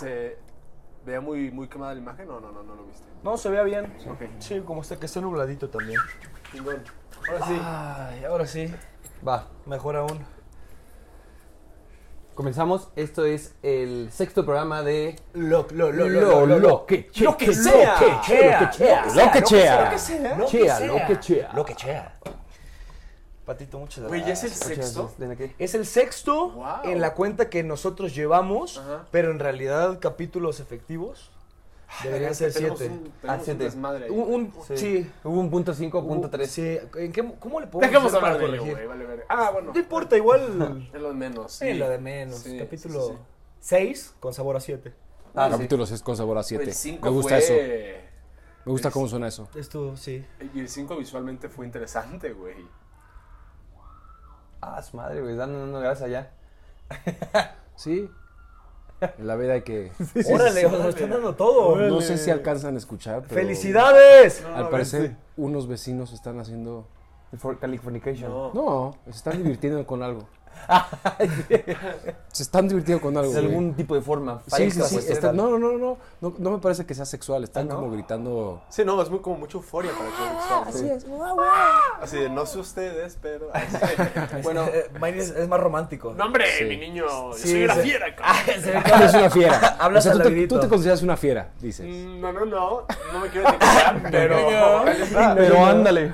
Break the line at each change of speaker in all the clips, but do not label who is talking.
Se veía muy, muy quemada la imagen. No, no, no, no lo viste.
No, se vea bien. Sí, como está, que está nubladito también.
Chingón. Ahora sí.
Ay, ahora sí.
Va,
Mejor aún.
comenzamos. Esto es el sexto programa de
Lo, lo,
lo, lo, lo
Lo que sea.
lo que chea,
Lo que chea.
lo que chea.
Lo que sea. Lo que
Chea,
sea.
lo que chea.
Lo que chea. Patito, muchas
Güey, ¿ya es el
gracias.
sexto?
Es el sexto
Wow.
en la cuenta que nosotros llevamos,
Ajá.
pero en realidad capítulos efectivos deberían
Es que
ser
tenemos
siete.
un-
Ah,
tenemos un
siete.
desmadre ahí.
Un, un-
Sí.
sí.
Hubo un punto 5, punto 3.
Sí. ¿En qué- ¿Cómo le podemos
Dejemos hablar de ello, güey. Vale, ver. Ah, bueno.
No importa, igual.
Es lo de menos.
Sí, lo de menos.
Sí,
Capítulo
sí, sí.
6 con sabor a 7.
Ah, sí.
Capítulo 6 con sabor a 7.
El 5
Me gusta
fue...
eso. Me gusta cómo suena eso.
Esto, sí.
Y el 5 visualmente fue interesante, güey.
Ah, su madre, güey. Dando, dando gracias allá.
Sí. En la vida hay que.
Órale, o sea, están dando todo.
No sé si alcanzan a escuchar. Pero
¡Felicidades!
No,
Al parecer,
vente.
unos vecinos están haciendo.
El for- Californication.
No.
No, se están divirtiendo con algo. Se están divirtiendo con algo.
De algún tipo de forma.
Sí, sí, sí.
pues,
no, no, no, no, no. No me parece que sea sexual. Están
Ah, ¿no?
como gritando.
Sí, no, es muy, como mucha euforia para que Así es. Así de, no sé ustedes, pero... así.
Bueno, Mine es, más romántico.
no, hombre,
Sí.
mi niño, yo
Sí,
soy una fiera,
Ah,
Eres una fiera.
Hablas
o sea, tú tú te consideras una fiera, dices.
Mm, No, no, no, no me quiero etiquetar, pero...
Pero ándale.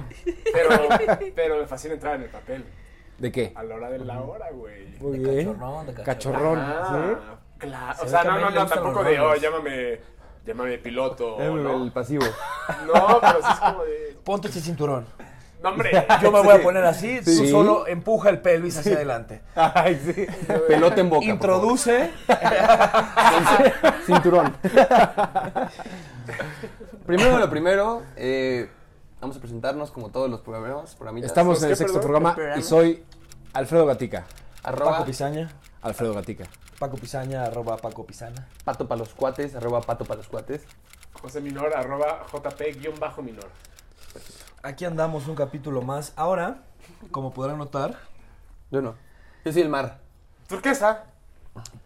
Pero, pero me fascina entrar en el papel.
¿De qué?
A la hora de la hora, güey.
Muy
de
bien.
cachorrón, de cachorrón.
Cachorrón.
Ah, claro. O sea, no, no, no, tampoco de, oh, llámame, llámame piloto,
El,
¿no?
el pasivo.
No, pero sí es como de...
Ponte este cinturón.
No, hombre.
Yo me voy a poner así, tú
Sí.
solo empuja el pelvis hacia adelante.
Ay, sí. Pelota en boca.
Introduce.
Cinturón. primero lo primero, eh, vamos a presentarnos como todos los programas. programitas.
Estamos en
¿Qué,
el sexto programa
Programa.
y soy Alfredo Gatica.
Arroba
Paco Pizaña.
Alfredo Gatica.
Paco Pizaña, arroba Paco Pizana.
pato para los cuates, arroba pato para los cuates.
José Minor, arroba jp-minor.
Aquí andamos un capítulo más. Ahora, como podrán notar,
Yo no. Yo soy el mar.
Turquesa.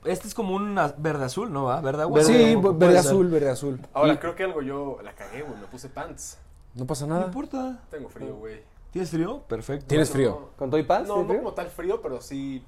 este es como un verde azul, ¿no va? Verde agua.
Sí, verde
ser.
azul, verde azul.
Ahora,
Y
creo que algo yo la cagué, güey. Me puse pants.
No pasa
No
nada.
importa.
Tengo frío, güey.
¿Tienes frío? Perfecto.
¿Tienes frío?
¿Con todo y paz?
No,
¿sí,
no
frío?
como tal frío, pero sí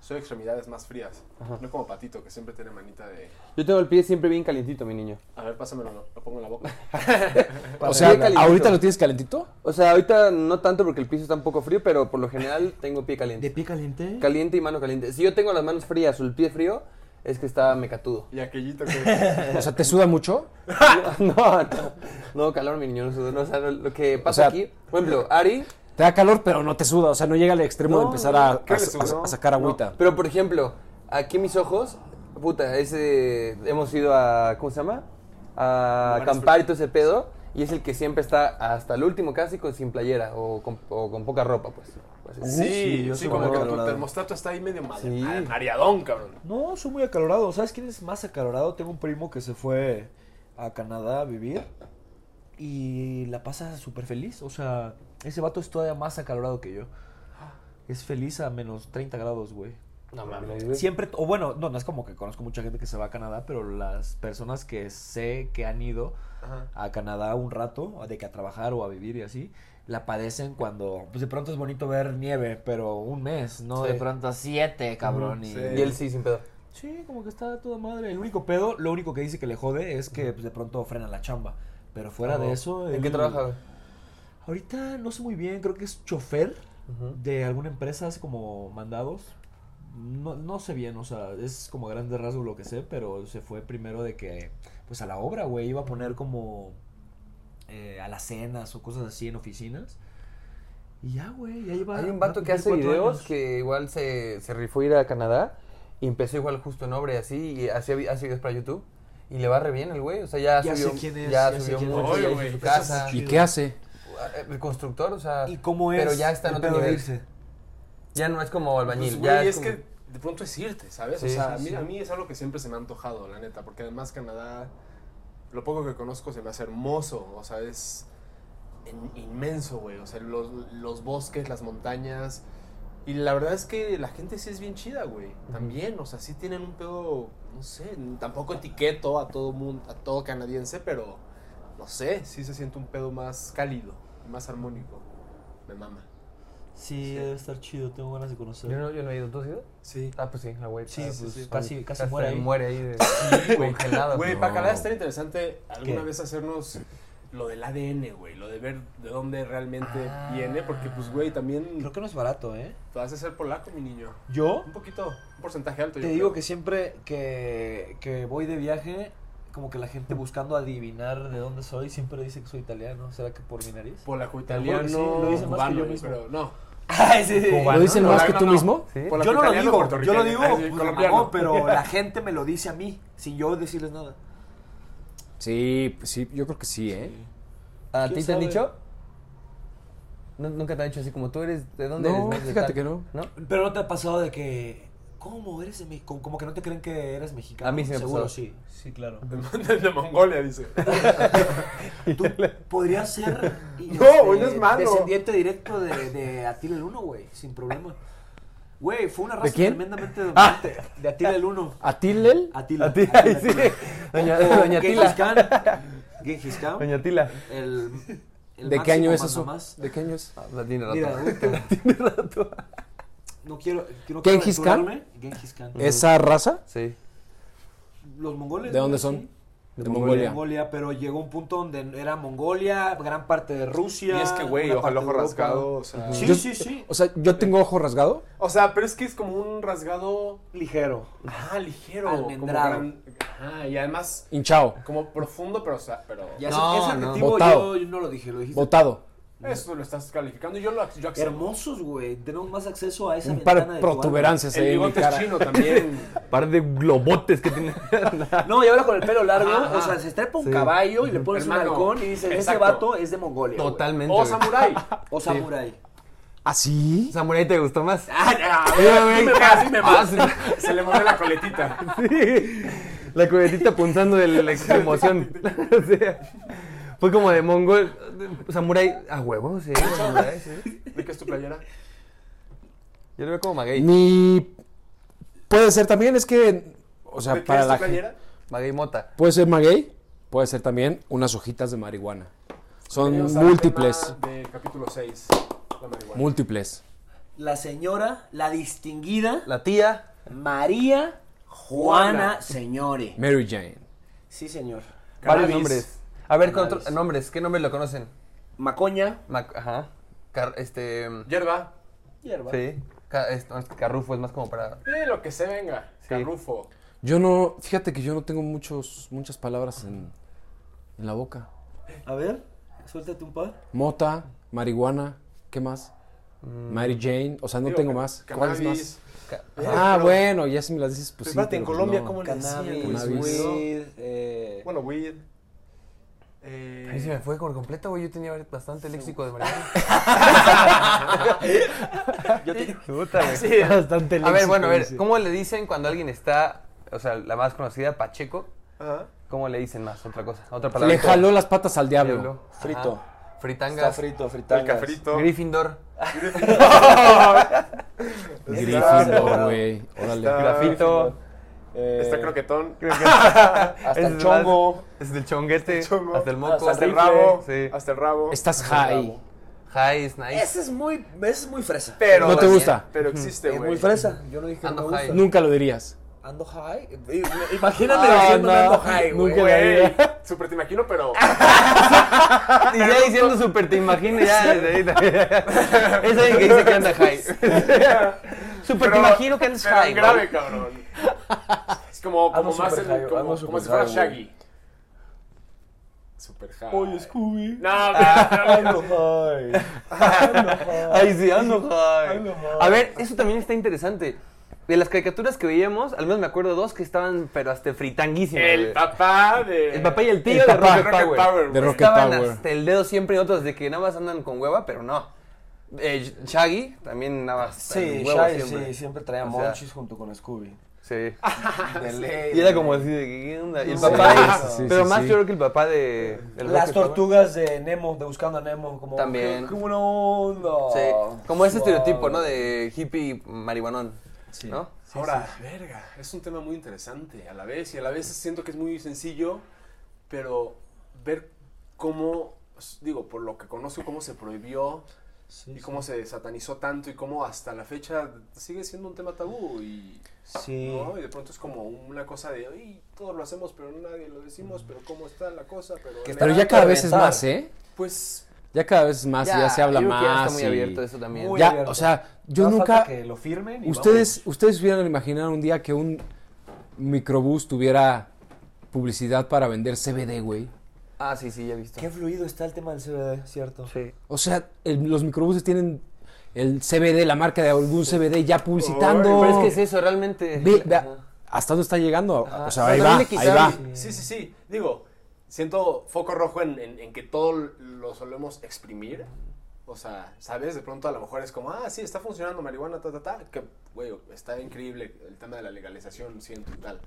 soy extremidades más frías. No como Patito, que siempre tiene manita de...
Yo tengo el pie siempre bien calientito, mi niño.
A ver, pásamelo, lo, lo pongo en la boca.
O sea,
calentito.
¿ahorita lo tienes calentito?
O sea, ahorita no tanto porque el piso está un poco frío, pero por lo general tengo pie
¿De
caliente.
pie caliente?
Caliente y mano caliente. Si yo tengo las manos frías o el pie frío, es que está mecatudo.
Y aquellito que...
O sea, ¿te suda mucho?
no, no, no, calor, mi niño, no sudo. No, o sea, lo, que pasa
sea-
aquí, por ejemplo, Ari,
Te da calor, pero no te suda. O sea, no llega al extremo de empezar a,
¿qué
a- sacar agüita.
pero por ejemplo, aquí mis ojos, puta, ese, hemos ido a, ¿cómo se llama? A acampar y todo ese pedo, y es el que siempre está hasta el último casi con sin playera o con, o con poca ropa, pues. Pues,
Sí,
sí, yo
sí,
soy
como que tu termostato está ahí medio mal,
Sí.
mareadón, cabrón.
No, soy muy acalorado. ¿Sabes quién es más acalorado? Tengo un primo que se fue a Canadá a vivir y la pasa súper feliz. O sea, ese vato es todavía más acalorado que yo. Es feliz a menos 30 grados, güey.
No mames, güey.
Siempre, o bueno, no, no es como que conozco mucha gente que se va a Canadá, pero las personas que sé que han ido
Ajá.
a Canadá un rato, de que a trabajar o a vivir y así, la padecen cuando, pues de pronto es bonito ver nieve, pero un mes, no
Sí.
de pronto siete, cabrón. y,
sí.
Y él sí, sin pedo.
Sí, como que está toda madre. El único pedo, lo único que dice que le jode es que pues, de pronto frena la chamba. Pero fuera de eso.
¿En
él-
qué trabaja?
Ahorita no sé muy bien, creo que es chofer de alguna empresa, hace como mandados. No, no sé bien, o sea, es como a grandes rasgos lo que sé, pero se fue primero de que, pues a la obra, güey, iba a poner como eh, a las cenas o cosas así en oficinas. Y ya, güey, ya lleva.
Hay un vato que hace videos
años.
que igual se, se rifó ir a Canadá y empezó igual justo en obra y así y hace videos para YouTube y le va re bien el güey, o sea, ya,
Ya sé
subió,
quién es,
ya
ya sé
subió
quién es.
mucho, ya hizo su casa,
¿Y qué hace?
el constructor, o sea,
¿Y cómo es?
pero ya está en otro nivel.
irse?
ya no es como albañil,
Pues,
ya
güey,
es,
es
como-
que de pronto es irte, ¿sabes?
Sí,
o sea,
sí,
a, mí,
sí.
a mí es algo que siempre se me ha antojado, la neta, porque además Canadá, lo poco que conozco se me hace hermoso, o sea, es in- inmenso, güey, o sea, los, los bosques, las montañas, Y la verdad es que la gente sí es bien chida, güey. También, o sea, sí tienen un pedo, no sé, tampoco etiqueto a todo mundo, a todo canadiense, pero no sé, sí se siente un pedo más cálido, más armónico. Me mama.
Sí, debe estar chido, tengo ganas de conocer.
Yo no, yo no he ido. ¿Tú has ido?
Sí.
Ah, pues sí, la güey.
Sí,
Ah,
sí,
pues,
sí.
son-
Casi- casi muere ahí.
muere ahí de
güey.
congelado.
Güey,
No.
para Canadá estaría interesante alguna
¿Qué?
vez hacernos lo del ADN, güey, lo de ver de dónde realmente
Ah.
viene, porque pues, güey, también
Creo que no es barato, ¿eh?
te vas a ser polaco, mi niño.
Yo
Un poquito, un porcentaje alto.
te
yo
digo
creo.
que siempre que, que voy de viaje, como que la gente buscando adivinar de dónde soy, siempre dice que soy italiano. ¿Será que por mi nariz?
Polaco italiano,
sí, lo dicen más que
cubano,
yo
güey,
mismo.
pero no.
Ay, sí.
Cubano.
¿Lo dicen
No,
más
no,
que
no,
tú
no.
mismo?
Yo no lo digo, yo lo digo, pues, pero la gente me lo dice a mí, sin yo decirles nada.
Sí, pues sí, yo creo que sí, ¿eh?
¿A
¿Quién
ti te han dicho? ¿Nu- ¿Nunca te han dicho así como tú eres? ¿De dónde
No,
eres? ¿De
fíjate que no.
¿No?
Pero no te ha pasado de que, ¿cómo eres de México? Como que no te creen que eres mexicano.
A mí sí me
Seguro,
pasado.
sí, sí, claro.
De, de Mongolia, dice.
Tú podrías ser
No, no es malo.
descendiente directo de, de Atila el Uno, güey, sin problema. Güey, fue una raza
quién?
tremendamente dominante. De Atila el Uno.
¿Atilel?
Atila.
A ti,
Atila,
ay, sí.
Atila.
Doña,
O
Doña
Genghis
Tila.
Khan. Genghis Khan.
Doña Tila.
El, el
¿De qué año es eso?
mandamás.
¿De qué año es?
Ah, la tiene rato.
Mira,
tiene rato.
No quiero, no quiero
¿Genghis Khan?
Genghis Khan.
¿Esa raza?
Sí.
Los mongoles.
¿De dónde son?
sí.
De
De
Mongolia.
Mongolia, pero llegó un punto donde era Mongolia, gran parte de Rusia.
Y es que, güey, ojo ojo rasgado, o sea...
Sí,
Yo-
sí, sí.
O sea, yo tengo ojo rasgado.
O sea, pero es que es como un rasgado...
Ligero.
Ah, ligero.
Almendrado.
Como gran- Ajá, y además
Hinchao.
como profundo, pero, o sea, pero...
Ya
No,
ese, ese
no.
adjetivo
Botado.
yo, yo no lo dije, lo dijiste.
Botado.
Eso lo estás calificando y yo lo yo accedo.
Hermosos, güey. Tenemos más acceso a esa
Un par
ventana
de protuberancias
El
ahí mi
bigote es chino también.
Par de globotes que tiene.
No, y ahora con el pelo largo,
Ajá.
o sea, se estrepa un
Sí.
caballo y le pones un
Hermano,
halcón y dices, ese vato es de Mongolia. güey.
Totalmente.
O samurái.
O samurai.
¿Ah, sí?
¿Samurai te gustó más?
Ah,
más, dime
Ah,
más. Se le mueve la coletita.
Sí. La cubetita punzando de la emoción. Fue como de mongol. Samurai. A huevo, sí. samurai, sí.
¿De qué es tu playera?
Yo lo veo como maguey.
Mi... Puede ser también, es que... O sea,
¿De qué
para
es tu
la
playera?
Maguey mota.
Puede ser maguey, puede ser también unas hojitas de marihuana. Son
Bienvenidos al
múltiples.
tema De capítulo 6. La marihuana.
Múltiples.
La señora, la distinguida
La tía.
María Juana Señore.
Mary Jane.
Sí, señor.
Varios
Cannabis.
nombres. A ver, con otro- nombres. ¿Qué nombres lo conocen?
Macoña.
Mac- ajá. Car- este.
Hierba.
Hierba.
Sí. Ca- es- no, es que Carrufo es más como para.
Eh, lo que se venga.
Sí.
Carrufo.
Yo no... Fíjate que yo no tengo muchos, muchas palabras en, en la boca.
A ver, suéltate un par.
Mota, marihuana, ¿qué más? Mary Jane, o sea, no
Digo,
tengo más. ¿Cuál es
Cannabis.
más?
Ca-
Ah,
pero-
bueno, ya si me las dices, pues sí.
Espérate, en
pero pues
Colombia,
no.
¿cómo le decían?
Cannabis,
güey?
Cannabis.
weed, eh,
Bueno, weed. Eh,
A mí se me fue por completo, güey. Yo tenía bastante léxico de marihuana.
yo te-
Puta, güey.
Sí, bastante
A ver,
léxico,
bueno, a ver. ¿cómo le dicen cuando alguien está, o sea, la más conocida, Pacheco?
Ajá.
¿Cómo le dicen más? Otra cosa, otra palabra.
Le jaló las patas al diablo.
Diablo.
Frito.
Ajá.
Está
Fritangas.
frito,
El
fritangas.
cafrito.
Gryffindor.
Gryffindor, güey. Órale.
Está-
Grafito.
Eh,
Está croquetón.
Hasta el
es
chongo.
Es el chonguete.
El chongo.
Hasta el moco.
Hasta
Hasta el rabo.
Sí.
Hasta el rabo.
Estás high.
High is nice.
Ese es muy, ese es muy fresa.
Pero
¿No te gusta?
Pero existe,
Es
güey.
muy fresa. Yo no dije que
Ando
no me
high.
gusta.
Nunca lo dirías.
Ando high. Imagíname
Ah,
diciendo
no.
ando high, güey.
Nunca
Güey. Súper te imagino, pero.
Y ya diciendo súper te imaginas ya desde ahí. Es alguien que dice que anda high. Súper te imagino que andas high.
grave, cabrón. Es como, como más.
super
el-
high,
como, como
super
si fuera. Shaggy. Super high.
Oye, Scooby.
No.
Ando high.
Ay, sí, ando high.
Ando high.
A ver, eso también está interesante. De las caricaturas que veíamos, al menos me acuerdo dos que estaban, pero hasta fritanguísimas.
El
güey.
papá de.
El papá y el tío
El
de
papá.
Rocket
Rocket
Power.
Power.
De. Rocket
Estaban
Power.
hasta el dedo siempre y otros de que nada más andan con hueva, pero no. Eh, Shaggy también nada más.
Sí,
huevo
Shaggy
siempre.
sí, siempre traía
O sea,
monchis junto con Scooby.
Sí.
De ley,
Y era como así de, ¿qué onda? Y el
Sí.
papá
Sí,
pero
sí,
más
sí.
yo creo que el papá de... el
Las tortugas de Nemo, de Buscando a Nemo, como...
También.
¡Qué buena onda!
Sí, como ese
Wow.
estereotipo, ¿no? De hippie marihuanón,
Sí.
¿no?
Ahora, verga, es un tema muy interesante a la vez y a la vez siento que es muy sencillo, pero ver cómo, digo, por lo que conozco, cómo se prohibió
Sí,
y cómo se satanizó tanto y cómo hasta la fecha sigue siendo un tema tabú y,
Sí.
¿no? y de pronto es como una cosa de, "Ay, todos lo hacemos, pero nadie lo decimos, pero cómo está la cosa, pero...
Pero ya cada vez es más, ¿eh?
Pues,
Ya cada vez es más, ya, se habla
que ya
más.
está muy
y-
abierto eso también.
Muy
Ya,
abierto.
o sea, yo
más
nunca.
falta que lo firmen y
Ustedes,
vamos.
ustedes hubieran imaginado un día que un microbús tuviera publicidad para vender CBD, güey.
Ah, sí, sí, ya he visto.
Qué fluido está el tema del CBD, ¿cierto?
Sí.
O sea, el- los microbuses tienen el CBD, la marca de algún CBD ya publicitando.
Pero es que es eso, realmente.
Ve- ve-
Ajá.
¿Hasta dónde está llegando?
Ajá.
O sea, ahí va, ahí va.
Sí, sí, sí. Digo, siento foco rojo en, en- en que todo lo solemos exprimir. O sea, ¿sabes? De pronto a lo mejor es como, ah, sí, está funcionando marihuana, ta, ta, ta. Que, güey, está increíble el tema de la legalización, siento y tal.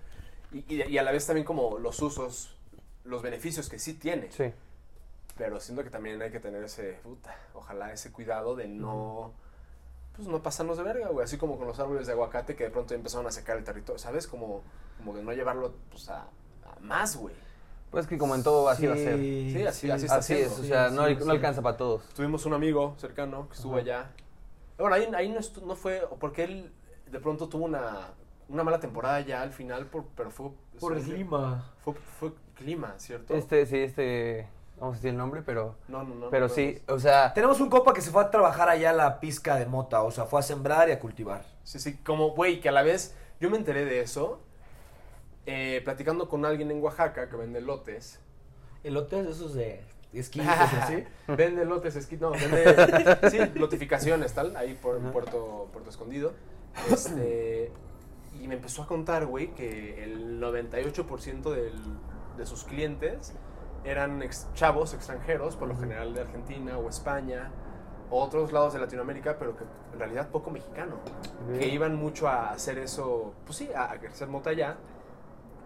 Y, y- y a la vez también como los usos, los beneficios que sí tiene.
Sí.
Pero siento que también hay que tener ese, puta, ojalá ese cuidado de no, pues no pasarnos de verga, güey. Así como con los árboles de aguacate que de pronto empezaron a secar el territorio, ¿sabes? Como, como de no llevarlo, pues, a, a más, güey.
Pues que como en todo así va a ser.
Sí, así- así está
Así es,
siendo.
o sea,
Sí,
no,
sí,
no
sí.
alcanza para todos.
Tuvimos un amigo cercano que estuvo
Ajá.
allá. Bueno, ahí, ahí no, fue, porque él de pronto tuvo una, una mala temporada ya al final, por, pero fue...
Por el clima.
Fue, fue clima, ¿cierto?
Este, sí, este. Vamos a decir el nombre, pero.
No, no, no.
Pero
no
sí, o sea.
Tenemos un copa que se fue a trabajar allá a la pizca de mota, o sea, fue a sembrar y a cultivar.
Sí, sí, como, güey, que a la vez yo me enteré de eso eh, platicando con alguien en Oaxaca que vende lotes.
Elotes esos de esquites y así.
vende lotes, esqui, no, vende, sí, lotificaciones, tal, ahí por. Puerto, Puerto Escondido. Este, y me empezó a contar, güey, que el 98% del- de sus clientes eran ex- chavos extranjeros, por lo general de Argentina o España, o otros lados de Latinoamérica, pero que en realidad poco mexicano que iban mucho a hacer eso, pues sí, a, a crecer mota allá.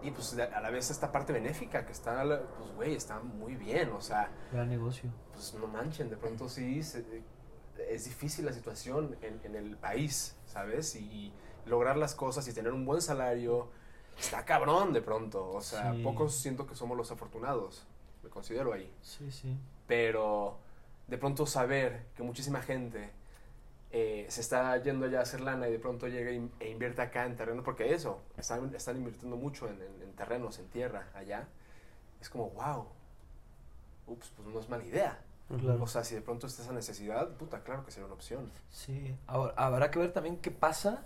Y pues a la vez esta parte benéfica que está, pues güey, está muy bien, o sea,
Gran negocio.
pues no manchen, de pronto sí se- es difícil la situación en, en el país, ¿sabes? Y lograr las cosas y tener un buen salario está cabrón de pronto, o sea,
Sí.
pocos siento que somos los afortunados, me considero ahí
Sí, sí.
pero de pronto saber que muchísima gente eh, se está yendo allá a hacer lana y de pronto llega e invierte acá en terreno, porque eso, están, están invirtiendo mucho en, en- en terrenos, en tierra, allá, es como, wow, ups, pues no es mala idea.
Claro.
O sea, si de pronto está esa necesidad, puta, claro que sería una opción.
Sí, ahora habrá que ver también qué pasa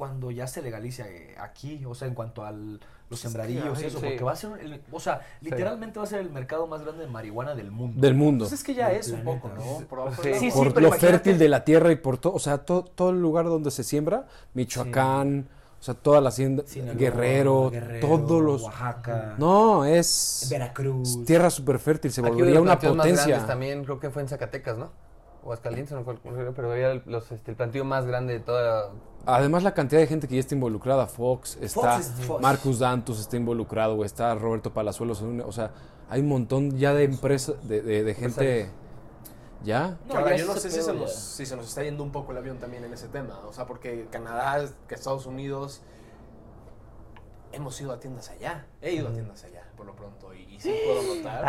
cuando ya se legalice eh, aquí, o sea, en cuanto a los
es que,
sembradillos y eso,
sí.
porque va a ser, el- o sea, literalmente va a ser el mercado más grande de marihuana del mundo.
Del mundo.
Pues es que ya
Del
es un poco, ¿no? Por
por
pero
lo
imagínate-
fértil de la tierra y por todo, o sea, todo, todo el lugar donde se siembra, Michoacán, o sea, toda la hacienda,
Sinaloa,
Guerrero,
Guerrero,
todos los...
Oaxaca,
No, es
Veracruz.
tierra súper fértil, se volvería una
plantíos más
potencia.
también creo que fue en Zacatecas, ¿no? O Aguascalientes, no pero había el- los, este, el plantío más grande de toda.
Además, la cantidad de gente que ya está involucrada, Fox, está
es Fox.
Marcus Dantus está involucrado, está Roberto Palazuelos, o sea, hay un montón ya de empresas, de, de- de gente, ¿ya?
Ahora,
ya
yo no sé si se, nos,
ya.
si se nos está yendo un poco el avión también en ese tema. O sea, porque Canadá, que Estados Unidos, hemos ido a tiendas allá. He ido a tiendas allá, por lo pronto. Y, y sí puedo notar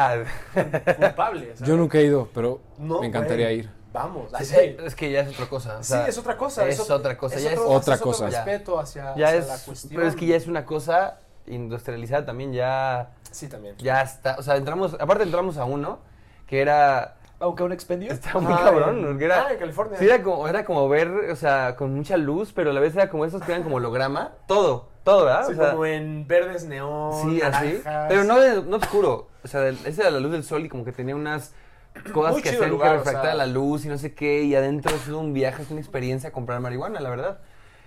Ah,
culpable. ¿sabes?
Yo nunca he ido, pero
No,
me encantaría
güey.
ir.
Vamos.
sí,
Así,
es que ya es otra cosa. o
sí, es otra cosa.
Es
ot-
otra cosa. ya es,
Otra
es otro
cosa.
respeto hacia,
ya
hacia
es-
la cuestión.
pero es que ya es una cosa industrializada también, ya,
Sí, también.
ya está. O sea, entramos, aparte entramos a uno que era,
Aunque un expendio.
estaba muy
Ah,
cabrón,
en-
porque era,
ah, en California.
sí, era como, era como ver, o sea, con mucha luz, pero a la vez era como esos que eran como holograma, todo, todo, ¿verdad?
Sí,
o sea,
como en verdes neón,
Sí, así. Pero no, de- no oscuro. O sea, ese era la luz del sol y como que tenía unas cosas
Muy
que
el lugar,
que
o
refractara
sea.
la luz y no sé qué. Y adentro es un viaje, es una experiencia comprar marihuana, la verdad.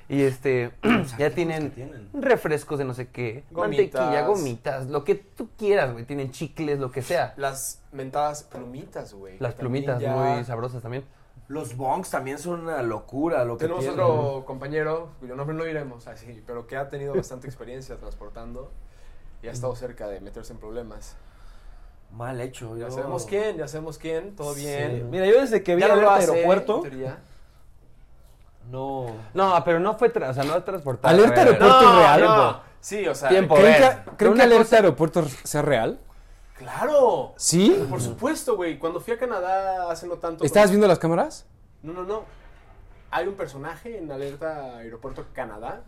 Y este, ya tienen
tienen?
refrescos de no sé qué,
Gomitas.
mantequilla, gomitas, lo que tú quieras, güey. Tienen chicles, lo que sea.
Las mentadas plumitas, güey.
Las
que
plumitas,
ya-
muy sabrosas también.
Los bongs también son una locura lo que
Tenemos
tienen.
otro compañero, cuyo nombre no diremos así, pero que ha tenido bastante experiencia transportando y ha estado cerca de meterse en problemas.
Mal hecho.
Ya
yo-
sabemos quién, ya sabemos quién, todo
Sí.
bien.
Mira, yo desde que vi
Ya no
aeropuerto,
teoría.
no.
No, pero no fue, tra- o sea, no transportar.
Alerta aeropuerto
No,
real.
no. Sí, o sea,
Tiempo.
¿Creen que,
pero
¿creen que
una
alerta
cosa-
aeropuerto sea real?
claro.
¿Sí?
Por supuesto, güey. Cuando fui a Canadá hace no tanto.
¿Estabas viendo las cámaras?
No, no, no. Hay un personaje en Alerta Aeropuerto Canadá.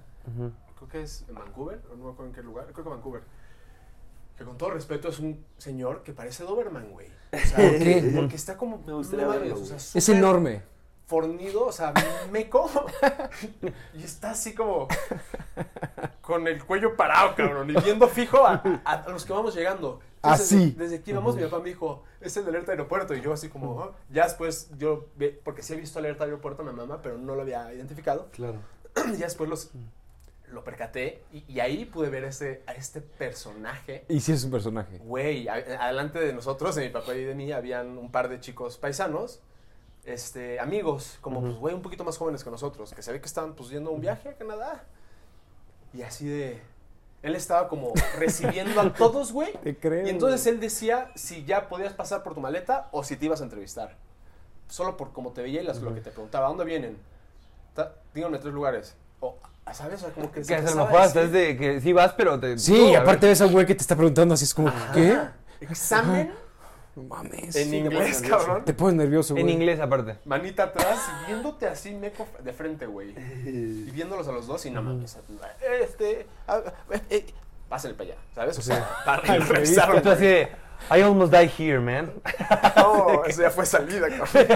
Creo que es en Vancouver, o no me acuerdo en qué lugar. Creo que Vancouver. Que con todo respeto es un señor que parece Doberman, güey. O sea,
¿Por qué?
Porque está como.
Me gustaría verlo,
o sea,
Es enorme.
Fornido, o sea, meco. y está así como. Con el cuello parado, cabrón. Y viendo fijo a, a- a los que vamos llegando. Entonces,
Así.
Desde, desde que íbamos, mi papá me dijo, es el de alerta aeropuerto. Y yo así como, "Ah". ya después yo, porque sí he visto alerta aeropuerto, mi mamá, pero no lo había identificado.
Claro.
ya después los, lo percaté y, y ahí pude ver ese, a este personaje.
Y sí es un personaje.
Güey, a- adelante de nosotros, de mi papá y de mí, habían un par de chicos paisanos, este, amigos, como, pues, güey, un poquito más jóvenes que nosotros, que se ve que estaban, pues, yendo a un viaje a Canadá. Y así de... Él estaba como recibiendo a todos, güey.
Te creo.
Y entonces él decía si ya podías pasar por tu maleta o si te ibas a entrevistar. Solo por cómo te veía y las- lo que te preguntaba. ¿A dónde vienen? Ta- Díganme tres lugares. O, ¿sabes? O sea, como que se
Que a lo mejor
a
hasta es de que sí vas, pero te.
Sí,
tú, a
aparte ves a un güey que te está preguntando así, es como, ¿qué?
"Ajá, Examen
No mames.
en inglés, cabrón.
Te pones nervioso, güey.
En inglés, aparte.
Manita atrás y viéndote así meco de frente, güey. Y viéndolos a los dos y no mames. Este. ah, eh, eh, Pásale para allá, ¿sabes? O sea, para revisarlo,
de. I almost die here, man.
No, eso ya fue salida, cabrón.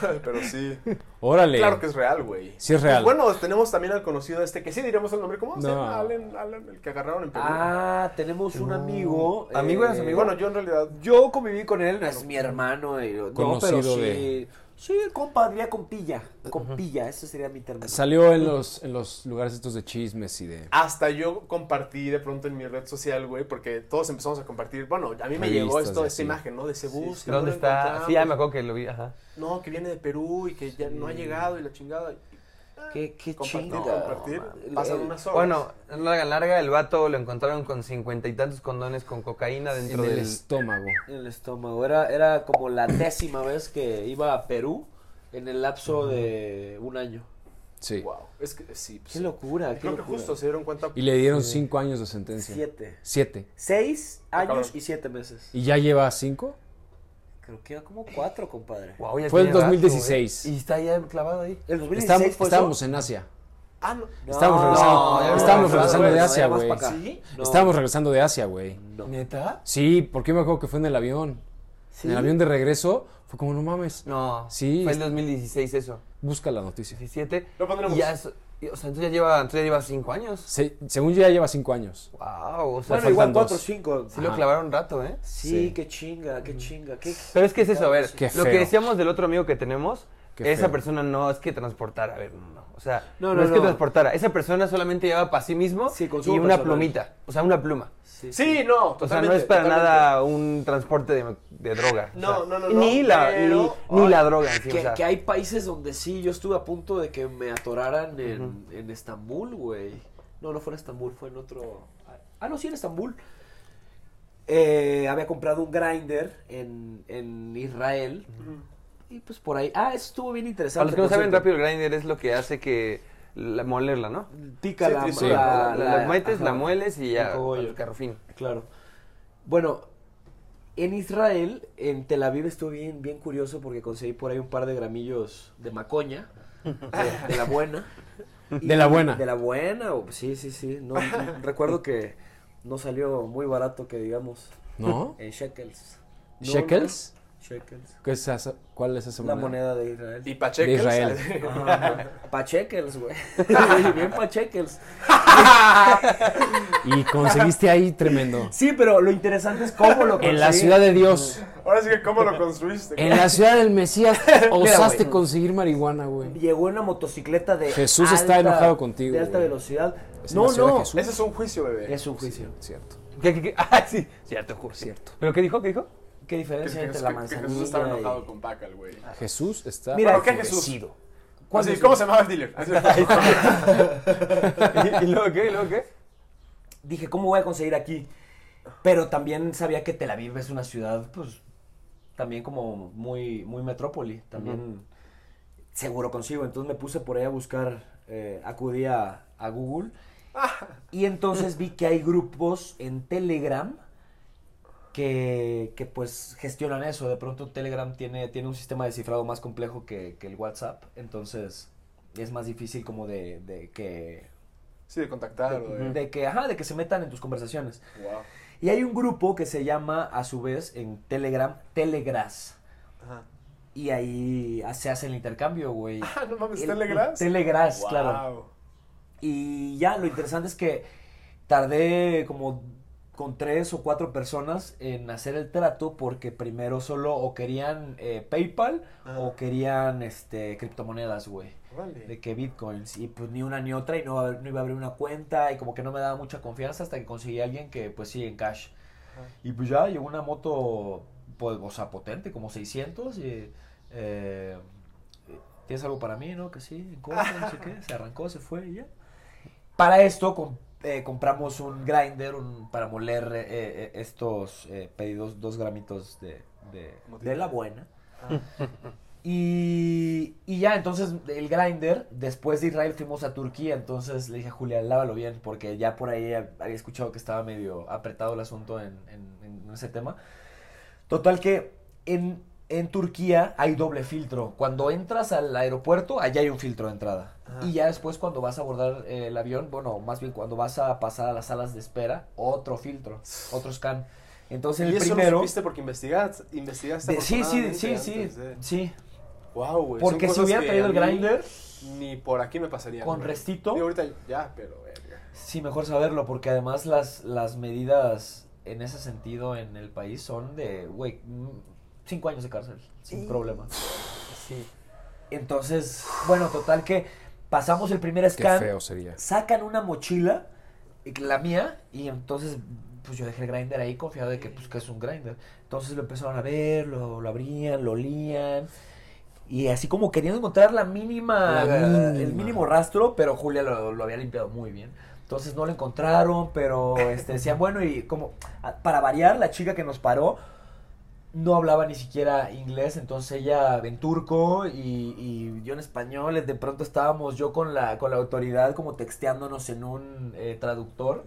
Pero sí.
Órale.
Claro que es real, güey.
Sí es real.
Bueno, tenemos también al conocido este, que sí diríamos el nombre. ¿Cómo se
No.
llama? Alan, Alan, el que agarraron en Perú.
Ah, tenemos un amigo.
¿Amigo eras amigo?
bueno, yo en realidad.
Yo conviví con él, no es mi hermano. y- no,
Conocido
pero sí.
de-
Sí, compa, diría compilla. Compilla, ese sería mi término.
Salió en los, en los lugares estos de chismes y de...
Hasta yo compartí de pronto en mi red social, güey, porque todos empezamos a compartir. Bueno, a mí me llegó esto,
así.
imagen, ¿no? De ese bus. que
¿Dónde
no lo
está? Sí, ya me acuerdo que lo vi, ajá.
No, que viene de Perú y que ya no ha llegado y la chingada.
Qué, qué
Compartir,
chinga.
compartir. Pasan unas horas.
Bueno, larga, larga, el vato lo encontraron con cincuenta y tantos condones con cocaína
En
dentro
el
del.
estómago.
En el estómago. Era, era como la décima vez que iba a Perú en el lapso de un año.
Sí.
Wow. Es que sí. pues,
Qué locura, qué
Creo que
locura.
justo se dieron cuenta.
Y le dieron cinco años de sentencia.
Siete.
Siete.
Seis
Ah,
años y siete meses.
¿Y ya lleva cinco?
Creo que era como cuatro, compadre.
Guau, ya
Fue el
tiene rato,
2016.
güey. y está ya clavado ahí.
El 2016
Estábamos,
fue
estábamos
eso?
en Asia.
Ah, no.
No,
Estábamos regresando,
ya
estábamos
no,
regresando
no,
de
no,
Asia, güey.
¿Sí?
No.
Estábamos regresando de Asia, güey.
No.
¿Neta?
Sí, porque me acuerdo que fue en el avión.
¿Sí?
En el avión de regreso fue como, no mames,
No.
Sí,
Fue el
es-
2016 eso.
busca la noticia.
17.
Lo pondremos.
Y ya o sea, entonces ya lleva, entonces ya lleva cinco años.
Se- según yo ya lleva cinco años.
Wow, o sea,
Bueno, igual
dos.
cuatro o cinco.
sí lo clavaron un rato, ¿eh?
Sí,
Sí.
qué chinga, qué chinga. Qué...
Pero es que es eso, a ver,
Qué
lo que decíamos del otro amigo que tenemos,
Qué
esa
feo.
persona no es que transportara, a ver, no, o sea,
No,
no,
no,
es que
no.
transportara, esa persona solamente llevaba para sí mismo
Sí,
y una
personal.
plumita, o sea, una pluma.
Sí,
Sí, no.
O sea, no es para
totalmente.
nada un transporte de, de droga. o
No,
sea,
no, no,
Ni
no,
la,
pero-
ni, ni
ay,
la droga en sí, o
Que,
sea.
que hay países donde sí, yo estuve a punto de que me atoraran en, en Estambul, güey. No, no fue en Estambul, fue en otro... Ah, no, sí, en Estambul. Eh, había comprado un grinder en, en Israel. Y pues por ahí... Ah, eso estuvo bien
Para
interesante.
los que no saben, el grinder es lo que hace que la, molerla, ¿no?
Pica
Sí,
la,
sí.
La, la metes,
ajá.
la mueles y ya,
El cogollo.
al carro fin.
Claro. Bueno, en Israel, en Tel Aviv estuvo bien, bien curioso porque conseguí por ahí un par de gramillos de macoña, de, de la buena.
De la buena.
De la buena, o- sí, sí, sí. No, recuerdo que no salió muy barato que digamos,
¿No?
en shekels. No,
¿Shekels?
Shekels.
¿Qué es esa- ¿Cuál es esa
La
moneda?
moneda de Israel.
Y Pacheco.
De Israel.
Shekels, güey. bien pa' shekels.
Y conseguiste ahí tremendo.
Sí, pero lo interesante es cómo lo
En la ciudad de Dios.
Ahora sí que, ¿cómo lo construiste?
En la ciudad del Mesías osaste conseguir marihuana, güey.
llegó en una motocicleta de
Jesús está enojado contigo,
de alta
güey.
velocidad
Es
no no.
Ese es un juicio, bebé.
es un juicio
Cierto.
¿Qué, qué, qué? Ah, sí, cierto,
Cierto.
¿Pero qué dijo? ¿Qué dijo?
¿Qué diferencia
Que-
entre
que-
la
que
manzanilla
Jesús estaba
y-
enojado con Pacal, güey.
Jesús está.
Mira,
Bueno, ¿qué
enfurecido.
¿Cuál
¿Cuál es-
¿Cómo se llamaba el dealer?
¿Y luego qué? ¿Y luego qué?
Dije, ¿cómo voy a conseguir aquí? Pero también sabía que Tel Aviv es una ciudad, pues, también como muy, muy metrópoli. También seguro consigo. Entonces me puse por ahí a buscar, eh, acudí a, a Google. Y entonces vi que hay grupos en Telegram que, que, pues gestionan eso. De pronto Telegram tiene, tiene un sistema de cifrado más complejo que, que el WhatsApp. Entonces es más difícil como de, de que...
Sí, de contactar. de-
De que, ajá, de que se metan en tus conversaciones.
Wow.
Y hay un grupo que se llama, a su vez, en Telegram, Telegrass.
Ajá.
Y ahí se hace el intercambio, güey.
Ah, no mames,
El-
Telegram.
Telegrass, claro. Y ya, lo interesante es que tardé como con tres o cuatro personas en hacer el trato porque primero solo o querían eh, PayPal
Ah.
o querían este criptomonedas, güey.
Vale.
De que bitcoins. Y pues ni una ni otra y no, iba a haber- no iba a abrir una cuenta y como que no me daba mucha confianza hasta que conseguí a alguien que pues sí, en cash. Y pues ya llegó una moto, pues, o sea, potente, como 600 y... eh, ¿Tienes algo para mí, no? Que sí, en no sé qué. Se arrancó, se fue y ya. Para esto com- eh, compramos un grinder un, para moler eh, eh, estos eh, pedidos, dos gramitos de, de, de la buena. Y, y ya, entonces el grinder, después de Israel fuimos a Turquía, entonces le dije a Julia, lávalo bien, porque ya por ahí había escuchado que estaba medio apretado el asunto en, en- en ese tema. Total que en, en Turquía hay doble filtro. Cuando entras al aeropuerto, allá hay un filtro de entrada.
Ajá.
Y ya después cuando vas a abordar eh, el avión, bueno, más bien cuando vas a pasar a las salas de espera, otro filtro, otro scan. Entonces
¿Y
el
eso lo supiste porque investigaste, investigaste
de- sí, sí, sí, sí,
de-
sí.
Wow, güey.
Porque si hubiera traído el grinder,
Ni por aquí me pasaría.
con
güey.
restito,
Digo, ahorita ya, pero verga.
sí, mejor saberlo, porque además las, las medidas en ese sentido en el país son de, güey, cinco años de cárcel, sin problema.
Sí.
Entonces, bueno, total que pasamos el primer
Qué
scan,
feo sería.
sacan una mochila, y la mía, y entonces pues yo dejé el grinder ahí confiado de que pues que es un grinder. Entonces lo empezaron a ver, lo, lo abrían, lo olían. Y así como queriendo encontrar la mínima,
La
eh, el mínimo rastro, pero Julia lo, lo había limpiado muy bien. Entonces no lo encontraron, pero este, decían, bueno, y como a- para variar, la chica que nos paró no hablaba ni siquiera inglés, entonces ella en turco y, y yo en español, de pronto estábamos yo con la, con la autoridad como texteándonos en un eh, traductor,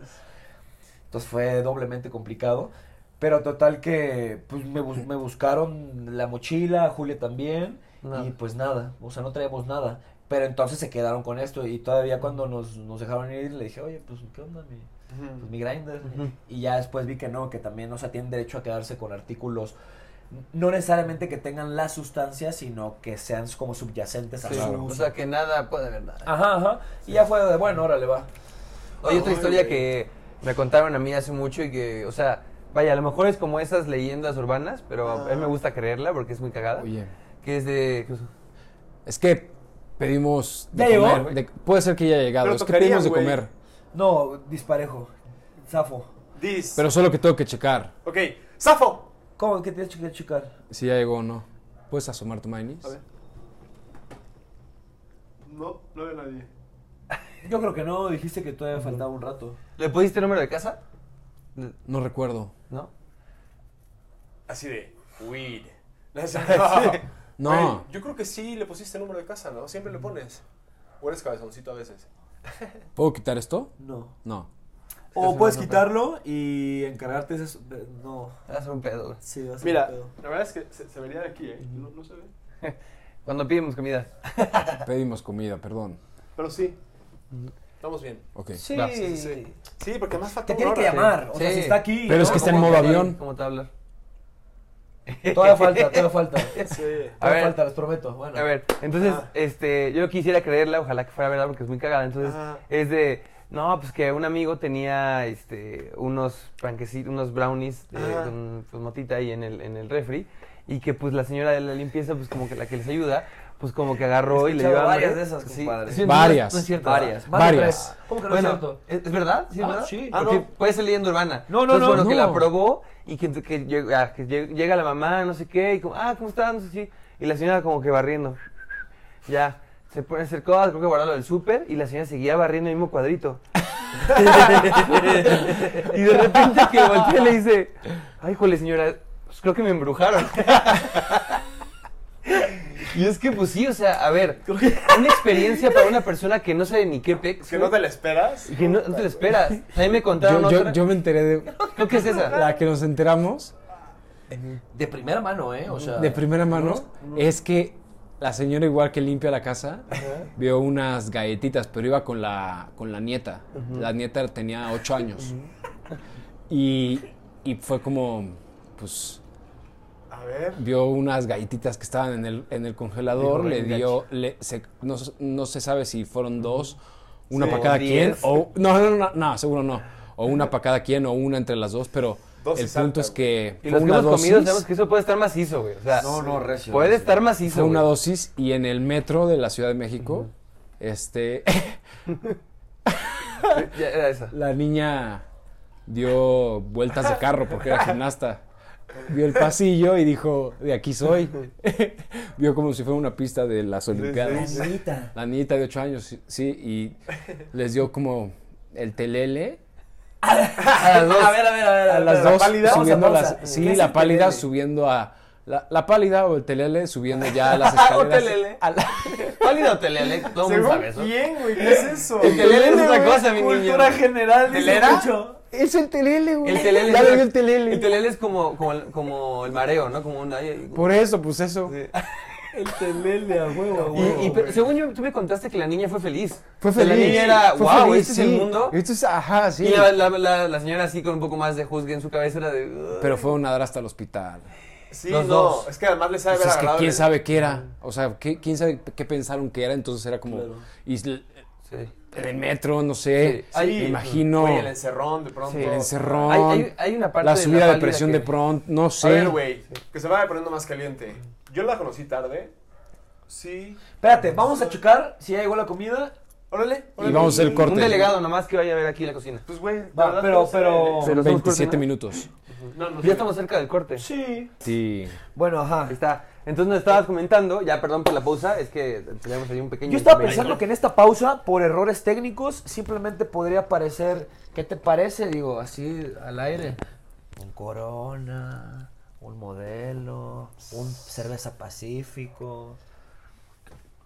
entonces fue doblemente complicado, pero total que pues me, bus- me buscaron la mochila, Julia también,
Nada.
y pues nada, o sea, no traíamos nada. Pero entonces se quedaron con esto y todavía cuando nos, nos dejaron ir le dije, oye, pues ¿qué onda mi, pues, mi grinder? Y ya después vi que no, que también, o sea, tienen derecho a quedarse con artículos, no necesariamente que tengan la sustancia, sino que sean como subyacentes a
Sí,
su
O
uso.
sea, que nada puede haber nada.
Ajá, ajá. Y ya fue de, bueno, órale, va.
Oye, otra historia que me contaron a mí hace mucho y que, o sea, vaya, a lo mejor es como esas leyendas urbanas, pero a mí me gusta creerla porque es muy cagada.
Oye,
Que es de...
es que pedimos de
¿Ya llegó?
comer. de- puede ser que ya haya llegado.
Pero
es que
tocaría,
pedimos de
güey.
comer.
No, disparejo. Zafo.
Dis.
Pero solo que tengo que checar
Ok, Safo.
¿Cómo? ¿Qué tienes que checar?
si ya llegó o no. ¿Puedes asomar tu mainis?
A ver. No, no veo a nadie.
Yo creo que no, dijiste que todavía faltaba un rato.
¿Le pusiste número de casa?
No recuerdo.
¿No?
Así de weed. No.
No.
Güey, yo creo que sí le pusiste el número de casa, ¿no? Siempre le pones. O eres cabezoncito a veces.
¿Puedo quitar esto?
No.
No.
O
Es
puedes quitarlo y encargarte ese... No.
Haz un pedo.
Sí, va a ser
Mira,
un pedo.
la verdad es que se, se vería de aquí, ¿eh? No, no se ve.
Cuando pedimos comida.
Pedimos comida, perdón.
Pero sí. Estamos bien.
Ok.
Sí.
va.
Sí, sí. Sí, porque más falta
Te tiene que llamar. O sea,
Sí.
si está aquí...
Pero es que está en
¿Cómo
modo avión.
¿Cómo te hablar?
Todavía falta, todavía falta.
Sí.
A
Todavía
ver.
falta, les prometo. Bueno.
A ver, entonces,
Ajá.
este, yo quisiera creerla, ojalá que fuera verdad porque es muy cagada. Entonces, es de, no, pues que un amigo tenía, este, unos panquecitos, unos brownies de, con pues, motita ahí en el, en el refri y que pues la señora de la limpieza, pues como que la que les ayuda, pues como que agarró y le dio hambre.
varias de esas, compadre.
Sí,
Varias.
No es cierto.
Varias.
Varias.
¿Cómo que no es
Bueno,
cierto?
¿es, es verdad? ¿Sí, es
Ah,
verdad?
sí.
Ah,
Ah,
no.
no.
Puede ser leyenda urbana.
No, no,
Entonces,
no,
bueno, que
no.
la probó y que, que llega, que la mamá, no sé qué, y como, ah, ¿cómo estás? No sé si. Y la señora como que barriendo. Ya. Se pone a hacer cosas, creo que guardó lo del súper, y la señora seguía barriendo el mismo cuadrito. y de repente que voltea le dice, ay, jole, señora, pues creo que me embrujaron. y es que, pues sí, o sea, a ver, una experiencia para una persona que no sabe ni qué pex.
Que no te la esperas.
Y que no, no te lo esperas. A mí me contaron
Yo, yo,
otra.
yo me enteré de
Creo que es esa.
la que nos enteramos
De primera mano, ¿eh? O sea,
de primera mano es que la señora igual que limpia la casa vio unas galletitas, pero iba con la con la nieta. La nieta tenía ocho años y, y fue como pues
A ver.
vio unas galletitas que estaban en el, en el congelador, le
"Venga,
dio, le, se- no, no se sabe si fueron dos, una
Sí.
para cada
O
quien, o no, no, no, no, seguro no, o una para cada quien, o una entre las dos, pero el punto es que
Y
fue
los que
una
hemos comido
dosis,
sabemos que eso puede estar macizo, güey. O sea,
No, no, recio.
puede
recio.
estar macizo.
fue una
güey.
dosis y en el metro de la Ciudad de México, este,
Ya era esa.
la niña dio vueltas de carro porque era gimnasta. Vio el pasillo y dijo, de aquí soy. Vio como si fuera una pista de las Olimpiadas.
Mamita.
La niñita de 8 años, sí, y les dio como el telele
A las dos.
A ver, a ver, a ver.
a las
¿La
dos subiendo a las sí,
¿Qué es
la pálida
telele?
subiendo a la, la pálida o el telele subiendo ya a las escaleras.
telele.
a la-
Pálido telele. Todo el mundo
¿Según
sabe eso.
quién, güey? ¿Qué es eso?
El telele es otra cosa, mi niño.
Cultura general.
¿Telera?
es el telele, güey.
El telele.
Ya
es una-
el telele.
El telele es como, como, el, como el mareo, ¿no? Como un... ay,
Por eso, pues eso.
Sí.
El telele a huevo, a
Y,
huevo.
y pero según yo, tú me contaste que la niña fue feliz.
Fue
Que La
feliz.
niña era,
Fue
wow,
feliz,
este es el mundo.
Esto es, ajá, sí.
Y la, la, la, la señora así con un poco más de juzgue en su cabeza era de...
Pero fue a nadar hasta el hospital.
Sí,
Los
no.
dos.
Es que además le sabe
Pues
haber
es que quién
el-
sabe qué era. O sea, ¿qué- quién sabe qué pensaron que era. Entonces era como.
Claro.
Sí.
el metro, no sé.
Sí.
me imagino.
El encerrón de pronto.
el encerrón.
Hay, hay, hay una parte
la
de
subida de presión
que-
de pronto. No sé.
A ver, güey. Que se vaya poniendo más caliente. Yo la conocí tarde. Sí.
Espérate, vamos a checar si ya llegó la comida.
Órale.
Y vamos a hacer el corte.
Un delegado nomás que vaya a ver aquí la cocina.
Pues, güey.
pero- pero-
Son
Pero somos
27
corte, ¿no?
minutos.
No, no sé.
Ya estamos cerca del corte.
Sí.
Sí.
Bueno, ajá.
Ahí está. Entonces nos estabas comentando, ya perdón por la pausa, es que tenemos ahí un pequeño
Yo estaba pensando que en esta pausa, por errores técnicos, simplemente podría aparecer. ¿Qué te parece? Digo, así al aire. Un Corona, un modelo, un cerveza Pacífico.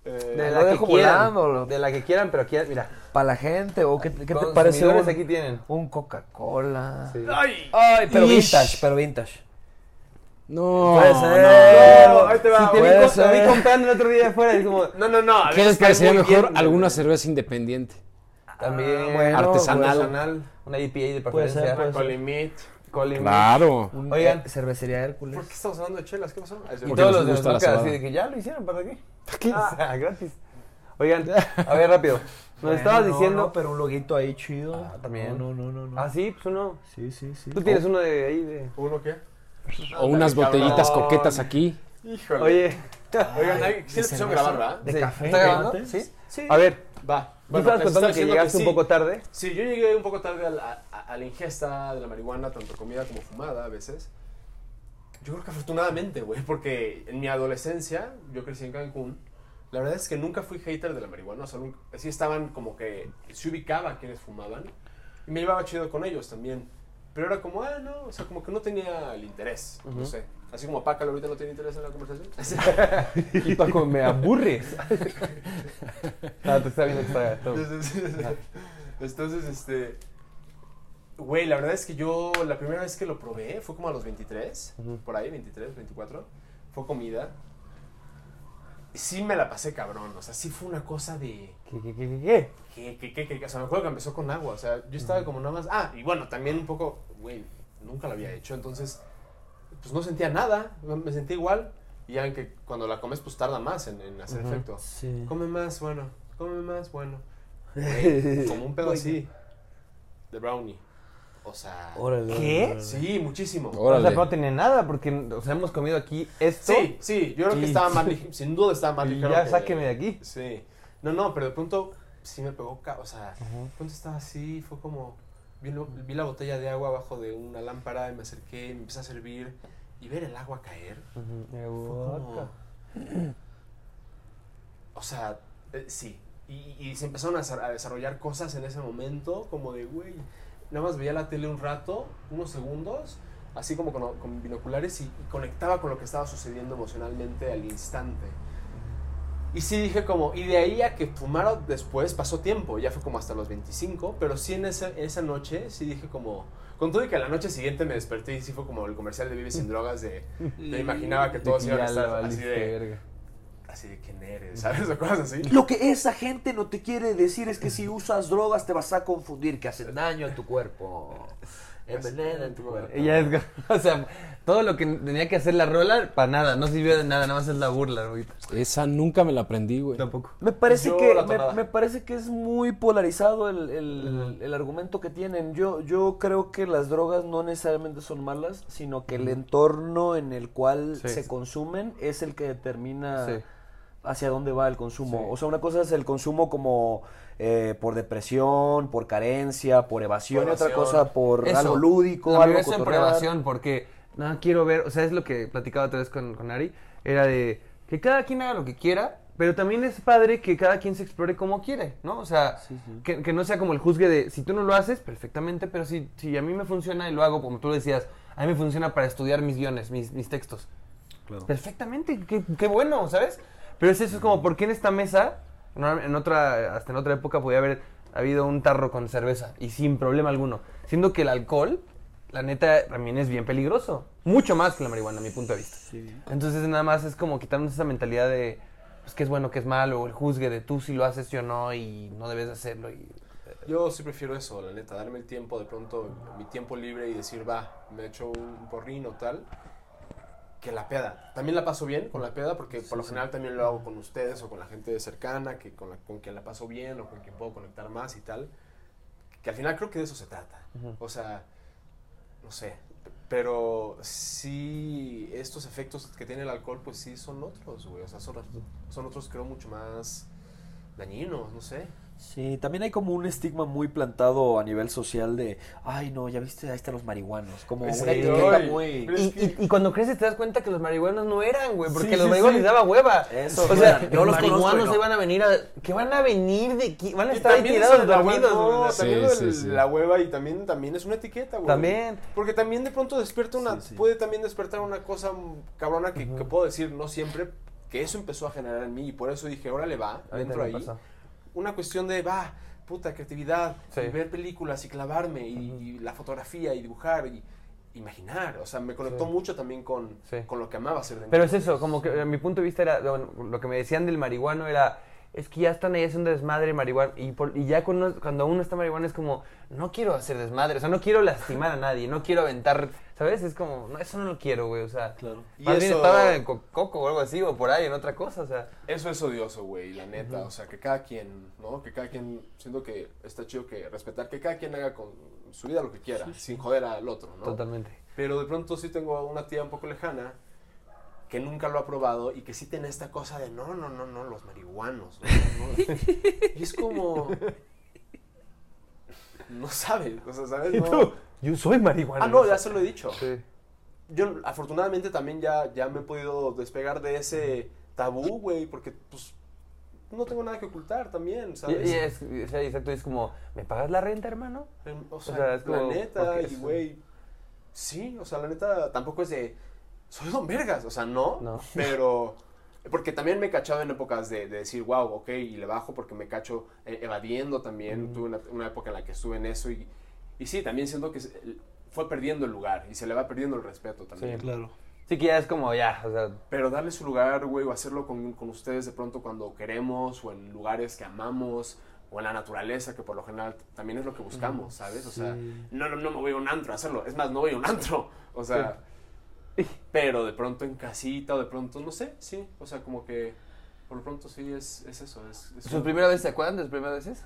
Eh,
de la, que quieran, de la que quieran, pero aquí, mira,
Para la gente, o qué, qué te parece un,
aquí tienen.
un Coca-Cola.
Sí.
¡Ay!
Ay, pero
Ish.
vintage, pero vintage.
No.
Puede
no.
ser.
No, ahí te va.
Te vi, vi comprando el otro día afuera y como,
No, no, no.
¿Qué les parecería mejor
bien,
alguna cerveza independiente?
también
bueno,
artesanal.
artesanal, una IPA de
Puede ser,
preferencia.
puede ser.
Colimit.
Colin
Claro.
Un-
Oigan.
eh, cervecería Hércules.
¿Por qué estamos hablando de chelas? ¿Qué pasó?
Y todos
nos
los de las marcas así de que ya lo hicieron, ¿para qué? O sea, gratis. Oigan, a ver, rápido. Nos
Bueno,
estabas
no,
diciendo...
no, pero un loguito ahí chido.
Ah, también.
No, no, no, no. no.
Ah, sí, pues uno.
Sí, sí, sí.
Tú tienes uno de ahí de...
¿Uno qué?
O unas botellitas
cabrón.
coquetas aquí.
Híjole.
Oye,
Oigan, sí le pusieron grabar, ¿verdad?
De
Sí.
café.
¿Está grabando? ¿Sí?
Sí.
a ver,
Va.
Tú estabas
les
contando que llegaste
sí.
un poco tarde.
Sí, yo llegué un poco tarde a la, a- a la ingesta de la marihuana, tanto comida como fumada a veces. Yo creo que afortunadamente, güey, porque en mi adolescencia, yo crecí en Cancún, la verdad es que nunca fui hater de la marihuana, o sea, nunca- sí estaban como que, se ubicaba quienes fumaban, y me llevaba chido con ellos también. Pero era como, ah, no, o sea, como que no tenía el interés, no sé. Así como Paca ahorita no tiene interés en la conversación.
Y Paco, me aburres. Ah, te está viendo todo.
Entonces, este. Güey, la verdad es que yo la primera vez que lo probé fue como a los 23,
Ujú.
por ahí, 23, 24. Fue comida. Y sí me la pasé cabrón, o sea, sí fue una cosa de.
¿Qué, qué, qué, qué, qué?
Que, que, que- o sea, me acuerdo que empezó con agua, o sea, yo estaba como nada más. Ah, y bueno, también un poco, güey, nunca lo había hecho, entonces, pues no sentía nada, me sentía igual. Y ya ven que cuando la comes, pues tarda más en, en hacer efecto.
Sí.
Come más, bueno. Come más, bueno. Como un pedo así. De brownie. O sea,
¿Qué?
sí, muchísimo.
O sea, no tenía nada, porque o sea, hemos comido aquí esto.
Sí, sí, yo creo que estaba más sin duda estaba más
Y
ligero.
ya
que-
sáqueme de aquí.
Sí. No, no, pero de pronto sí me pegó, o sea, de pronto estaba así, fue como, vi, lo- vi la botella de agua abajo de una lámpara y me acerqué, me empecé a servir y ver el agua caer. Fue como, o sea, eh, sí. Y, y se empezaron a, desa- a desarrollar cosas en ese momento, como de, güey, nada más veía la tele un rato, unos segundos, así como con, con binoculares y, y conectaba con lo que estaba sucediendo emocionalmente al instante. Y sí dije como, y de ahí a que fumara después pasó tiempo, ya fue como hasta los 25, pero sí en esa, en esa noche sí dije como, con todo y que a la noche siguiente me desperté y sí fue como el comercial de Vive sin drogas de, me imaginaba que todos iban a estar así de, así de quién eres, ¿sabes? O cosas así.
Lo que esa gente no te quiere decir es que si usas drogas te vas a confundir, que hacen daño a tu cuerpo. Envenenan tu cuerpo.
Ella es, o sea, todo lo que tenía que hacer la rola, para nada, no sirvió de nada, nada más es la burla ahorita.
Esa nunca me la aprendí, güey.
Tampoco.
Me parece,
Yo
que, me, me parece que es muy polarizado el, el- el argumento que tienen. Yo, yo creo que las drogas no necesariamente son malas, sino que el entorno en el cual
Sí.
se consumen es el que determina
Sí.
Hacia dónde va el consumo.
Sí.
O sea, una cosa es el consumo como eh, por depresión, por carencia, por evasión,
Por
y otra cosa por
Eso,
algo lúdico,
la
algo
por evasión, porque no quiero ver, o sea, es lo que platicaba otra vez con, con Ari, era de que cada quien haga lo que quiera, pero también es padre que cada quien se explore como quiere, ¿no? O sea,
Sí, sí.
Que, que no sea como el juzgue de, si tú no lo haces, perfectamente, pero si, si a mí me funciona y lo hago, como tú decías, a mí me funciona para estudiar mis guiones, mis, mis textos. Perfectamente, qué, qué bueno, ¿sabes? Pero es eso, es como, ¿por qué en esta mesa, en otra, hasta en otra época podía haber habido un tarro con cerveza y sin problema alguno? Siendo que el alcohol, la neta, también es bien peligroso. Mucho más que la marihuana, a mi punto de vista. Entonces nada más es como quitarnos esa mentalidad de, pues, qué es bueno, qué es malo, o el juzgue de tú si lo haces yo no y no debes de hacerlo. Y,
Yo sí prefiero eso, la neta, darme el tiempo de pronto, mi tiempo libre y decir, va, me echo un porrín o tal, que la peda. También la paso bien con la peda porque por lo general también lo hago con ustedes o con la gente cercana, que con, la, con quien la paso bien o con quien puedo conectar más y tal. Que al final creo que de eso se trata. O sea, no sé, pero sí, estos efectos que tiene el alcohol, pues sí son otros, güey. O sea, son, son otros creo mucho más dañinos, no sé.
Sí, también hay como un estigma muy plantado a nivel social de, ay no, ya viste, ahí están los marihuanos, como
Sí,
una etiqueta muy...
y,
es que-
y- y cuando creces te das cuenta que los marihuanos no eran, güey, porque
Sí,
los
sí,
marihuanos
sí.
les daba hueva.
Eso,
o sea,
yo
los marihuanos
no.
van a venir a... ¿Qué van a venir de aquí? Van a estar ahí tirados
de
dormidos,
hueva, no, también lo
sí.
la hueva y también, también es una etiqueta, güey.
También.
Porque también de pronto despierta una,
Sí, sí.
puede también despertar una cosa cabrona que, que puedo decir, no siempre, que eso empezó a generar en mí y por eso dije, órale va,
A mí
dentro
también
ahí.
me pasó.
Una cuestión de, va, puta, creatividad,
Sí.
y ver películas y clavarme y, y la fotografía y dibujar y imaginar. O sea, me conectó
Sí.
mucho también con, con lo que amaba hacer de
Pero es eso, como que a mi punto de vista era, bueno, lo que me decían del marihuano era, es que ya están ahí haciendo desmadre marihuana, y, por- y ya cuando, cuando uno está marihuana es como, no quiero hacer desmadre, o sea, no quiero lastimar a nadie, no quiero aventar, ¿sabes? Es como, no, eso no lo quiero, güey, o sea,
Claro.
Y
más bien
eso-
estaba en co- coco o algo así, o por ahí, en otra cosa, o sea.
Eso es odioso, güey, la neta. O sea, que cada quien, ¿no? Que cada quien, siento que está chido que respetar, que cada quien haga con su vida lo que quiera, sin joder al otro, ¿no?
Totalmente.
Pero de pronto sí tengo una tía un poco lejana que nunca lo ha probado y que sí tiene esta cosa de no, no, no, no, los marihuanos. no, no". Y es como. No sabe, o sea, ¿sabes? No.
Yo soy marihuana.
Ah, no, ya se lo he dicho.
Sí.
Yo afortunadamente también ya, ya me he podido despegar de ese tabú, güey, porque pues no tengo nada que ocultar también,
Y,
¿sabes?
y es, o sea, exacto, es como, ¿me pagas la renta, hermano?
Em, O sea,
sea, es como,
la neta, y güey, sí, o sea, la neta tampoco es de, soy don vergas, o sea, no,
No.
pero, porque también me he cachado en épocas de, de decir, wow, ok, y le bajo porque me cacho eh, evadiendo también, tuve una, una época en la que estuve en eso, y, y sí, también siento que fue perdiendo el lugar, y se le va perdiendo el respeto también.
Sí.
Claro.
Sí que ya es como, ya, o sea,
Pero darle su lugar, güey, o hacerlo con, con ustedes de pronto cuando queremos, o en lugares que amamos, o en la naturaleza, que por lo general también es lo que buscamos, ¿sabes? O sea, no, no, no me voy a un antro a hacerlo, es más, no voy a un antro, o sea, pero de pronto en casita, o de pronto, no sé, sí, o sea, como que por lo pronto sí es, es eso. Es, es
¿sus primeras veces se acuerdan de sus primeras veces?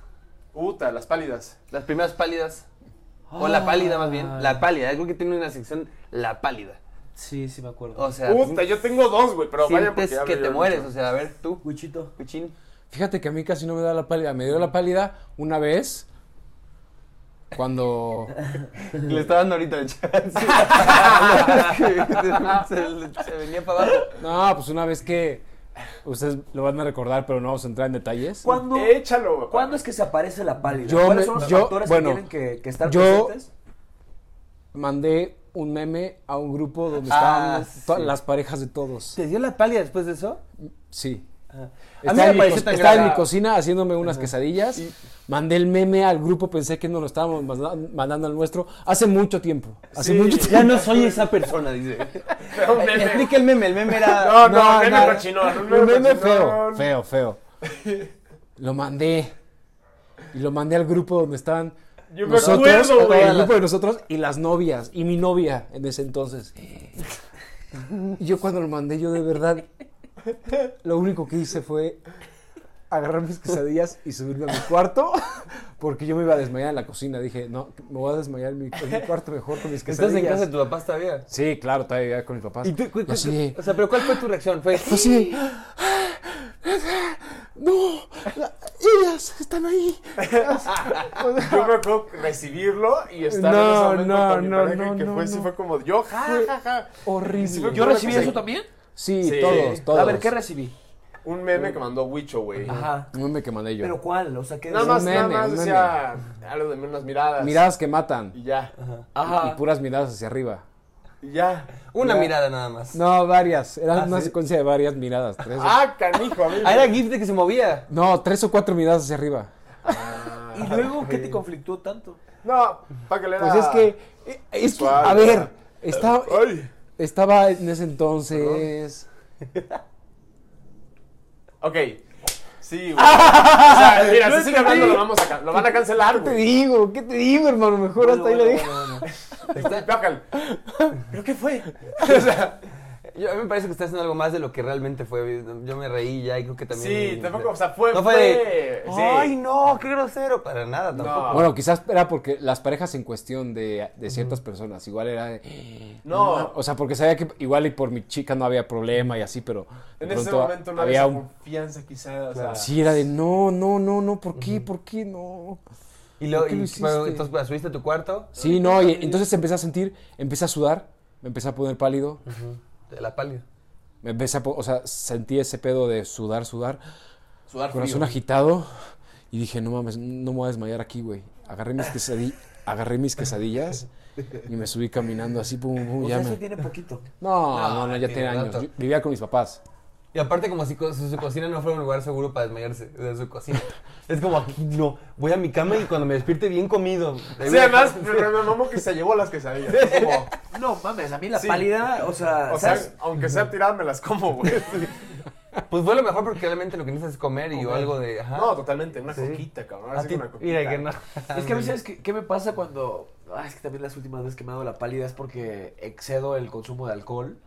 Uta, las pálidas.
Las primeras pálidas. O la pálida más bien. La pálida. Creo que tiene una sección la pálida.
Sí, sí me acuerdo.
O sea,
Puta, yo tengo dos, güey, pero vaya porque ya
que te mueres.
mucho.
O sea, a ver, tú,
Wichito.
Cuchín.
Fíjate que a mí casi no me da la pálida. Me dio la pálida una vez cuando...
Le está dando ahorita el chance. se, se venía para abajo.
No, pues una vez que... Ustedes lo van a recordar, pero no vamos a entrar en detalles.
¿Cuándo,
Échalo.
¿Cuándo es que se aparece la pálida?
Yo
¿Cuáles
me-
son los
yo-
factores
bueno,
que tienen que, que estar
yo-
presentes?
Mandé un meme a un grupo donde
Ah,
estaban
sí.
las parejas de todos.
¿Te dio la pálida después de eso?
Sí.
A mí
Estaba,
me
en mi,
pareció
co-
tan
estaba en
grave.
mi cocina haciéndome unas quesadillas. Mandé el meme al grupo, pensé que nos lo estábamos manda- mandando al nuestro hace mucho tiempo. Hace
Sí.
mucho tiempo.
Ya no soy esa persona, dice.
Meme.
Explica el meme. El meme era.
No, no,
No,
meme
no.
cochinón. Un
Un meme feo, feo, feo. Lo mandé. Y lo mandé al grupo donde estaban
Yo me
nosotros,
acuerdo, güey.
el grupo de nosotros y las novias y mi novia en ese entonces. Y yo cuando lo mandé, yo de verdad, lo único que hice fue agarrar mis quesadillas y subirme a mi cuarto porque yo me iba a desmayar en la cocina. Dije, no, me voy a desmayar en mi, en mi cuarto mejor con mis
¿Estás
quesadillas.
en casa de tu papá todavía?
Sí, claro, todavía con mis papás.
¿Y tú, cu- cu-
Así de-
O sea, pero ¿cuál fue tu reacción? Fue.
Así. No, la- ellas están ahí.
Yo me acuerdo recibirlo y estar
No,
en ese momento
no,
con mi
no,
pareja
no,
que
no,
fue, sí
no.
fue como yo, ja, ja, ja.
Horrible.
Sí,
¿Yo recibí- eso también?
Sí,
Sí.
todos, todos.
A ver, ¿qué recibí?
Un meme que mandó Wicho, güey.
Ajá.
Un meme que mandé yo.
¿Pero cuál? O sea, ¿qué
Nada
decía?
más,
Un
nada
meme,
más
un
decía algo de unas miradas.
Miradas que matan.
Y ya.
Ajá.
Y puras miradas hacia arriba.
Y ya.
Una
Ya.
mirada nada más.
No, varias. Era
Ah,
una
¿sí?
secuencia de varias miradas. Tres o-
Ah, canijo, a mí.
Ah, era GIF de que se movía.
No, tres o cuatro miradas hacia arriba.
¿Y luego qué te conflictó tanto?
No, para que le
Pues es que. eh, Es que, a ver, estaba,
Ay.
Estaba en ese entonces.
Ok. Sí, güey. o sea, mira, si sigue hablando, lo, vamos a, lo van a cancelar,
¿Qué te digo? ¿Qué te digo, hermano? Mejor hasta ahí le dejo.
Está. ¿Pero qué fue?
Yo, a mí me parece que está haciendo algo más de lo que realmente fue. Yo me reí ya y creo que también.
Sí, tampoco, o sea, fue.
No fue de.
sí.
Ay, no, qué grosero. Para nada tampoco.
No.
Bueno, quizás era porque las parejas en cuestión de, de ciertas personas, igual era de...
No.
O sea, porque sabía que igual y por mi chica no había problema y así, pero...
En ese momento no
había
había
un...
confianza, quizás. O sea,
Sí, era de no, no, no, no, ¿por qué? ¿Por qué no?
Y luego,
¿Por qué lo
y,
hiciste?
bueno, entonces subiste a tu cuarto.
Sí, no, y entonces empecé a sentir, empecé a sudar, me empecé a poner pálido,
De la pálida.
o sea, sentí ese pedo de sudar, sudar,
sudar
corazón
frío.
agitado y dije, no mames, no me voy a desmayar aquí, güey. Agarré mis, quesadi- agarré mis quesadillas y me subí caminando así, pum, pum, ya
sea,
me...
eso tiene poquito.
No,
No,
no, no, ya
tiene
tiene años. Yo vivía con mis papás.
Y aparte como si co- si su cocina no fuera un lugar seguro para desmayarse de su cocina. Es como aquí no, voy a mi cama y cuando me despierte bien comido.
Sí, además, me, mamó que se llevó las quesadillas. Es como,
No, mames, a mí la
Sí.
pálida, o sea,
o sea,
¿sabes?
aunque sea tirada, me las como, güey.
Pues fue lo mejor porque realmente lo que necesitas es comer y o algo de... Ajá.
No, totalmente, una
Sí.
coquita, cabrón. Así una coquita.
mira que no.
Es que a ¿sabes qué, qué me pasa cuando... Ay, es que también las últimas veces que me ha dado la pálida es porque excedo el consumo de alcohol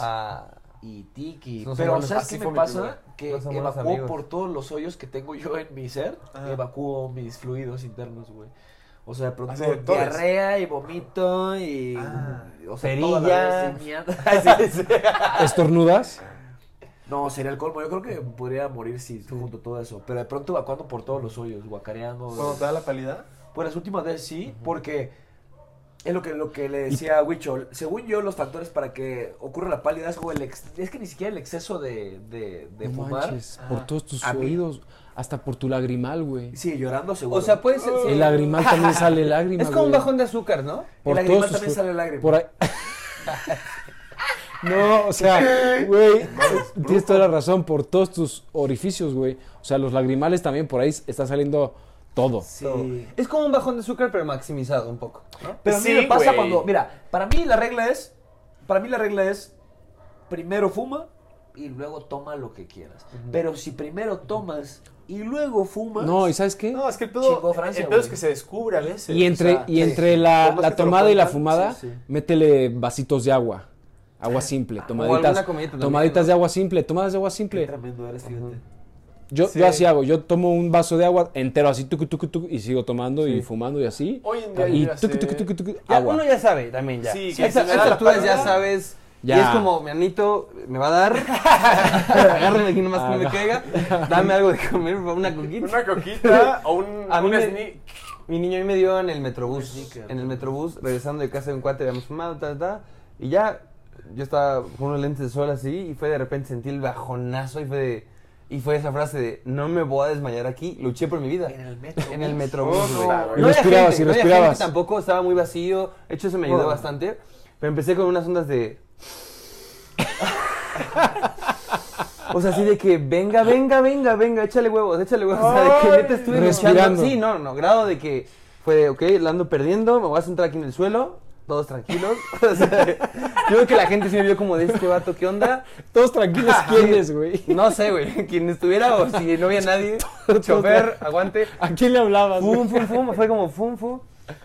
Ah,
y tiki.
No
Pero,
buenos-
¿sabes
así
qué me pasa? Que
No amigos.
por todos los hoyos que tengo yo en mi ser,
Ajá.
evacuo mis fluidos internos, güey. O sea, de pronto diarrea y vomito y...
Ah.
o sea,
Perilla.
toda la vez y mierda. Sí, sí.
¿Estornudas?
No, sería el colmo. Yo creo que podría morir si junto todo eso. Pero de pronto evacuando por todos los hoyos, guacareando.
¿Cuándo te da la pálida?
Pues las últimas veces sí, porque es lo que, lo que le decía a Wicho. Según yo, los factores para que ocurra la pálida es, como el ex- es que ni siquiera el exceso de, de, de
No
fumar.
manches, por todos tus
A mí.
oídos, hasta por tu lagrimal, güey.
Sí, llorando seguro.
o sea, puede ser... sí.
El lagrimal también sale lágrima,
Es como un bajón de azúcar, ¿no?
Por
El lagrimal también sale lágrima.
Por ahí. No, o sea, güey, tienes toda la razón, por todos tus orificios, güey. O sea, los lagrimales también por ahí está saliendo todo.
Sí.
Es como un bajón de azúcar, pero maximizado un poco. ¿no?
Pero a mí
Sí,
me pasa
güey.
cuando, mira, para mí la regla es, para mí la regla es, primero fuma y luego toma lo que quieras. Pero si primero tomas y luego fumas,
No, ¿y sabes qué?
No, es que el pedo,
Francia,
el pedo es que se descubre a veces.
Y entre,
o sea,
y entre la,
más
la
lo
tomada y la fumada,
sí, sí.
métele vasitos de agua. Agua simple, tomaditas,
alguna comidita también,
tomaditas
¿no?
de agua simple, tomadas de agua
qué
simple.
tremendo eres, fíjate.
Yo,
Sí.
yo así hago, yo tomo un vaso de agua entero así, tucu, tucu, tucu, y sigo tomando y fumando y así.
Hoy en día
y
ya
tucu,
sé-
tucu, tucu, tucu,
Ya,
agua.
uno ya sabe también ya.
Sí,
A
que
esa- a alturas ya sabes.
Ya.
Y es como, mi anito me va a dar. Agárrenme aquí nomás que no me caiga. Dame algo de comer, una coquita.
Una coquita o un,
A mí
un
me-
sneak.
Mi niño a mí me dio en el metrobús. En el metrobús, regresando de casa de un cuate, habíamos fumado, ta, ta, ta, Y ya, yo estaba con unos lentes de sol así, y fue de repente sentí el bajonazo, y fue de. Y fue esa frase de, no me voy a desmayar aquí, luché por mi vida.
En el metro.
En el metrobús,
Oh, no.
No
Respirabas
gente,
y
no
respirabas.
gente tampoco, estaba muy vacío. De hecho, eso me ayudó
Oh.
bastante. Pero empecé con unas ondas de... O sea, así de que venga, venga, venga, venga, échale huevos, échale huevos. O sea, de que neta estuve
Respirando.
luchando. Sí, no, no, grado de que fue ok, la ando perdiendo, me voy a sentar aquí en el suelo, todos tranquilos. O sea, yo creo que la gente sí me vio como de este vato, ¿qué onda?
Todos tranquilos, ¿quién es, güey?
No sé, güey, quien estuviera o si no había nadie. Chofer, aguante.
¿A quién le hablabas?
Fum, fum, fum, fue como fum, fum.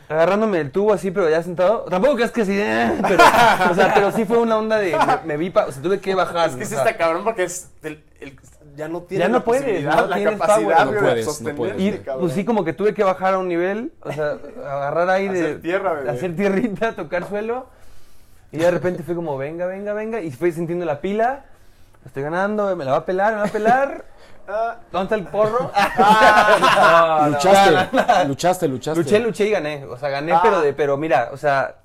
Agarrándome el tubo así, pero ya sentado. Tampoco creas que así, eh, pero, o sea, pero sí fue una onda de, me, me vi, pa- o sea, tuve que bajar.
Es que sí está cabrón porque es el- el- ya no tiene
Ya no
la
puedes,
posibilidad,
no
la
tienes
capacidad
power.
No
de
puedes, no
sostener
puedes.
y,
este
pues sí, como que tuve que bajar a un nivel, o sea, agarrar aire,
Hacer tierra, bebé.
hacer tierrita, tocar suelo. Y de repente fue como, venga, venga, venga. Y fui sintiendo la pila. Estoy ganando, me la va a pelar, me va a pelar.
Ah,
¿Dónde está el porro?
Ah,
luchaste, luchaste, luchaste.
Luché, luché y gané. O sea, gané,
Ah.
pero de, pero mira, o sea,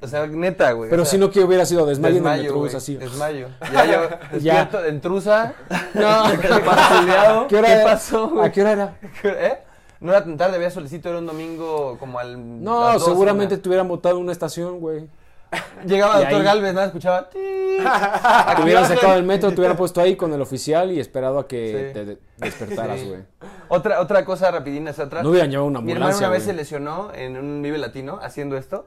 o sea, neta, güey.
Pero
o sea,
si no que hubiera sido desmayo en el
desmayo,
metrobús así.
Desmayo. Ya yo despierto en trusa.
No. ¿Qué hora
pasó, güey?
¿A qué hora era?
¿Eh? No era tan tarde, había solicito, era un domingo como al.
No,
las 12,
seguramente
una.
te hubieran botado en una estación, güey.
Llegaba
Y
doctor
ahí-
Galvez, nada, escuchaba.
Te hubieran sacado del metro, te hubieran puesto ahí con el oficial y esperado a que
Sí.
te de- despertaras,
Sí.
güey.
Otra, otra cosa rapidina hacia atrás.
No hubieran llevado una
Mi hermano
ambulancia,
una vez se lesionó en un Vive Latino haciendo esto.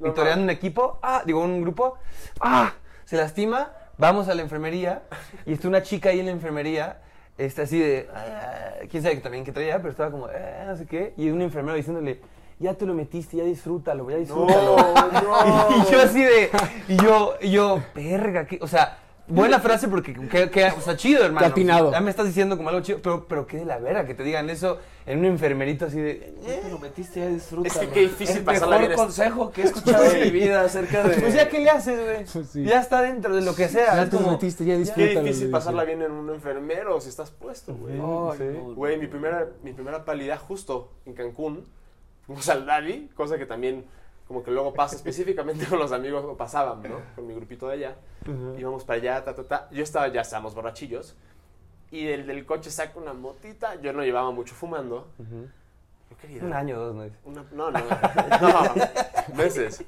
Victoriando un equipo. Ah, digo, un grupo. Ah, se lastima. Vamos a la enfermería. Y está una chica ahí en la enfermería. Está así de. ah, quién sabe que también que traía, pero estaba como. eh, no sé qué. Y un enfermero diciéndole. Ya te lo metiste, ya disfrútalo, ya disfrútalo.
no.
Y yo así de. Y yo, y yo, verga, que, o sea, buena frase porque, que, que, o sea, chido, hermano.
Qué atinado.
Ya me estás diciendo como algo chido, pero, pero qué de la verga que te digan eso en un enfermerito así de.
Ya te lo metiste, ya disfruta.
Es que qué difícil
el
pasarla
mejor
bien.
consejo que he escuchado en mi vida acerca de...
Pues ya, ¿qué le haces, güey?
Pues sí.
Ya está dentro de lo que sea.
Ya te lo metiste, ya
Qué
disfrútalo.
difícil pasarla bien en un enfermero si estás puesto, güey.
Ay,
Sí.
no.
Güey, mi primera, mi primera pálida justo en Cancún, fuimos al Dali, cosa que también como que luego pasa específicamente con los amigos, o pasaban, ¿no? Con mi grupito de allá. Íbamos para allá, ta, ta, ta. Yo estaba, ya estábamos borrachillos. Y el del coche saca una motita. Yo no llevaba mucho fumando. Yo quería...
Un año, dos.
Una- no, no, no, meses.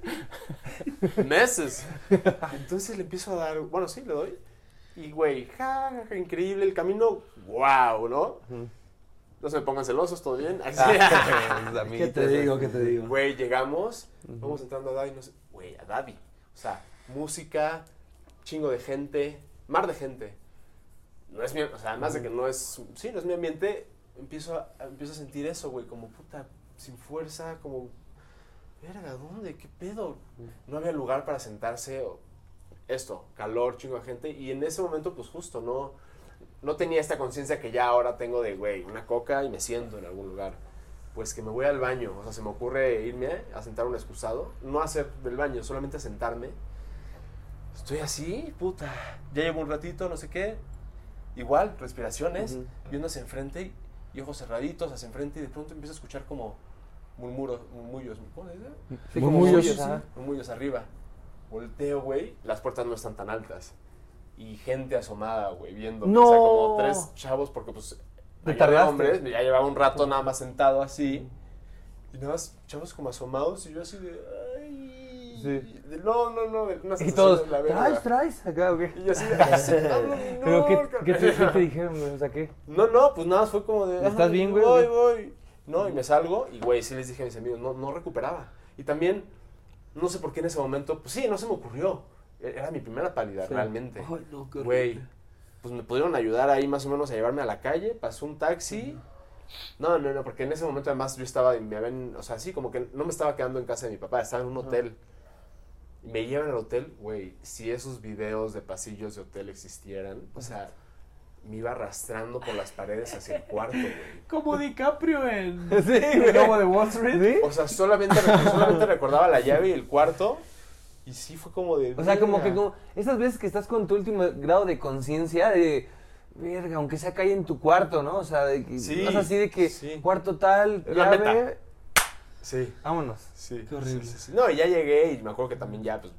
Meses. Entonces le empiezo a dar, bueno, sí, le doy. Y, güey, ja, ja, ja, increíble el camino, wow, ¿no? No se me pongan celosos, ¿todo bien? Así.
¿Qué te digo? ¿Qué te digo?
Güey, llegamos, vamos entrando a Davi, no sé, güey, a Davi. O sea, música, chingo de gente, mar de gente. No es mi, o sea, además de que no es, sí, no es mi ambiente, empiezo a, empiezo a sentir eso, güey, como puta, sin fuerza, como, verga, ¿dónde? ¿Qué pedo? No había lugar para sentarse, esto, calor, chingo de gente, y en ese momento, pues justo, no, no tenía esta conciencia que ya ahora tengo de, güey, una coca y me siento en algún lugar. Pues que me voy al baño, o sea, se me ocurre irme a sentar un excusado, no hacer del baño, solamente a sentarme. Estoy así, puta, ya llevo un ratito, no sé qué. Igual, respiraciones, viendo hacia enfrente y, y ojos cerraditos hacia enfrente y de pronto empiezo a escuchar como murmuros, murmullos, ¿cómo se dice?
Sí,
Murmullos.
Murmullos
arriba. Volteo, güey, las puertas no están tan altas. Y gente asomada, güey, viendo.
¡No!
O sea, como tres chavos, porque pues. Había hombres, ya llevaba un rato nada más sentado así. Y nada más chavos como asomados y yo así de. Ay.
Sí.
de- no, no, no. de una
Y todos,
la verga.
¿traes, traes? Acá, ¿o qué?
Y yo así de. "Pablo, no,
¿Pero qué,
carnal".
qué te, qué te dijeron, güey? O sea, ¿qué?
No, no, pues nada, fue como de.
¿Estás
"Ay,
bien, güey,
Voy, voy. No, y me salgo y, güey, sí les dije a mis amigos, no, no recuperaba. Y también, no sé por qué en ese momento, pues sí, no se me ocurrió. Era mi primera pálida,
Sí.
realmente.
Ay, no, qué
Güey, pues me pudieron ayudar ahí más o menos a llevarme a la calle, pasó un taxi. No, no, no, porque en ese momento además yo estaba, me habían, o sea, sí, como que no me estaba quedando en casa de mi papá, estaba en un hotel. Y me llevan al hotel, güey, si esos videos de pasillos de hotel existieran, o sea, me iba arrastrando por las paredes hacia el cuarto, güey.
Como DiCaprio en
Sí,
El
güey.
Lobo de Wall Street.
¿Sí?
O sea, solamente, solamente recordaba la llave y el cuarto. Y sí fue como de.
O sea, como que como esas veces que estás con tu último grado de conciencia de verga, aunque sea calle en tu cuarto, ¿no? O sea, de que
Sí,
vas así de que
sí.
cuarto tal, llave,
meta. Sí.
vámonos.
Sí.
Qué horrible.
Sí, sí, sí. No, y ya llegué y me acuerdo que también ya, pues,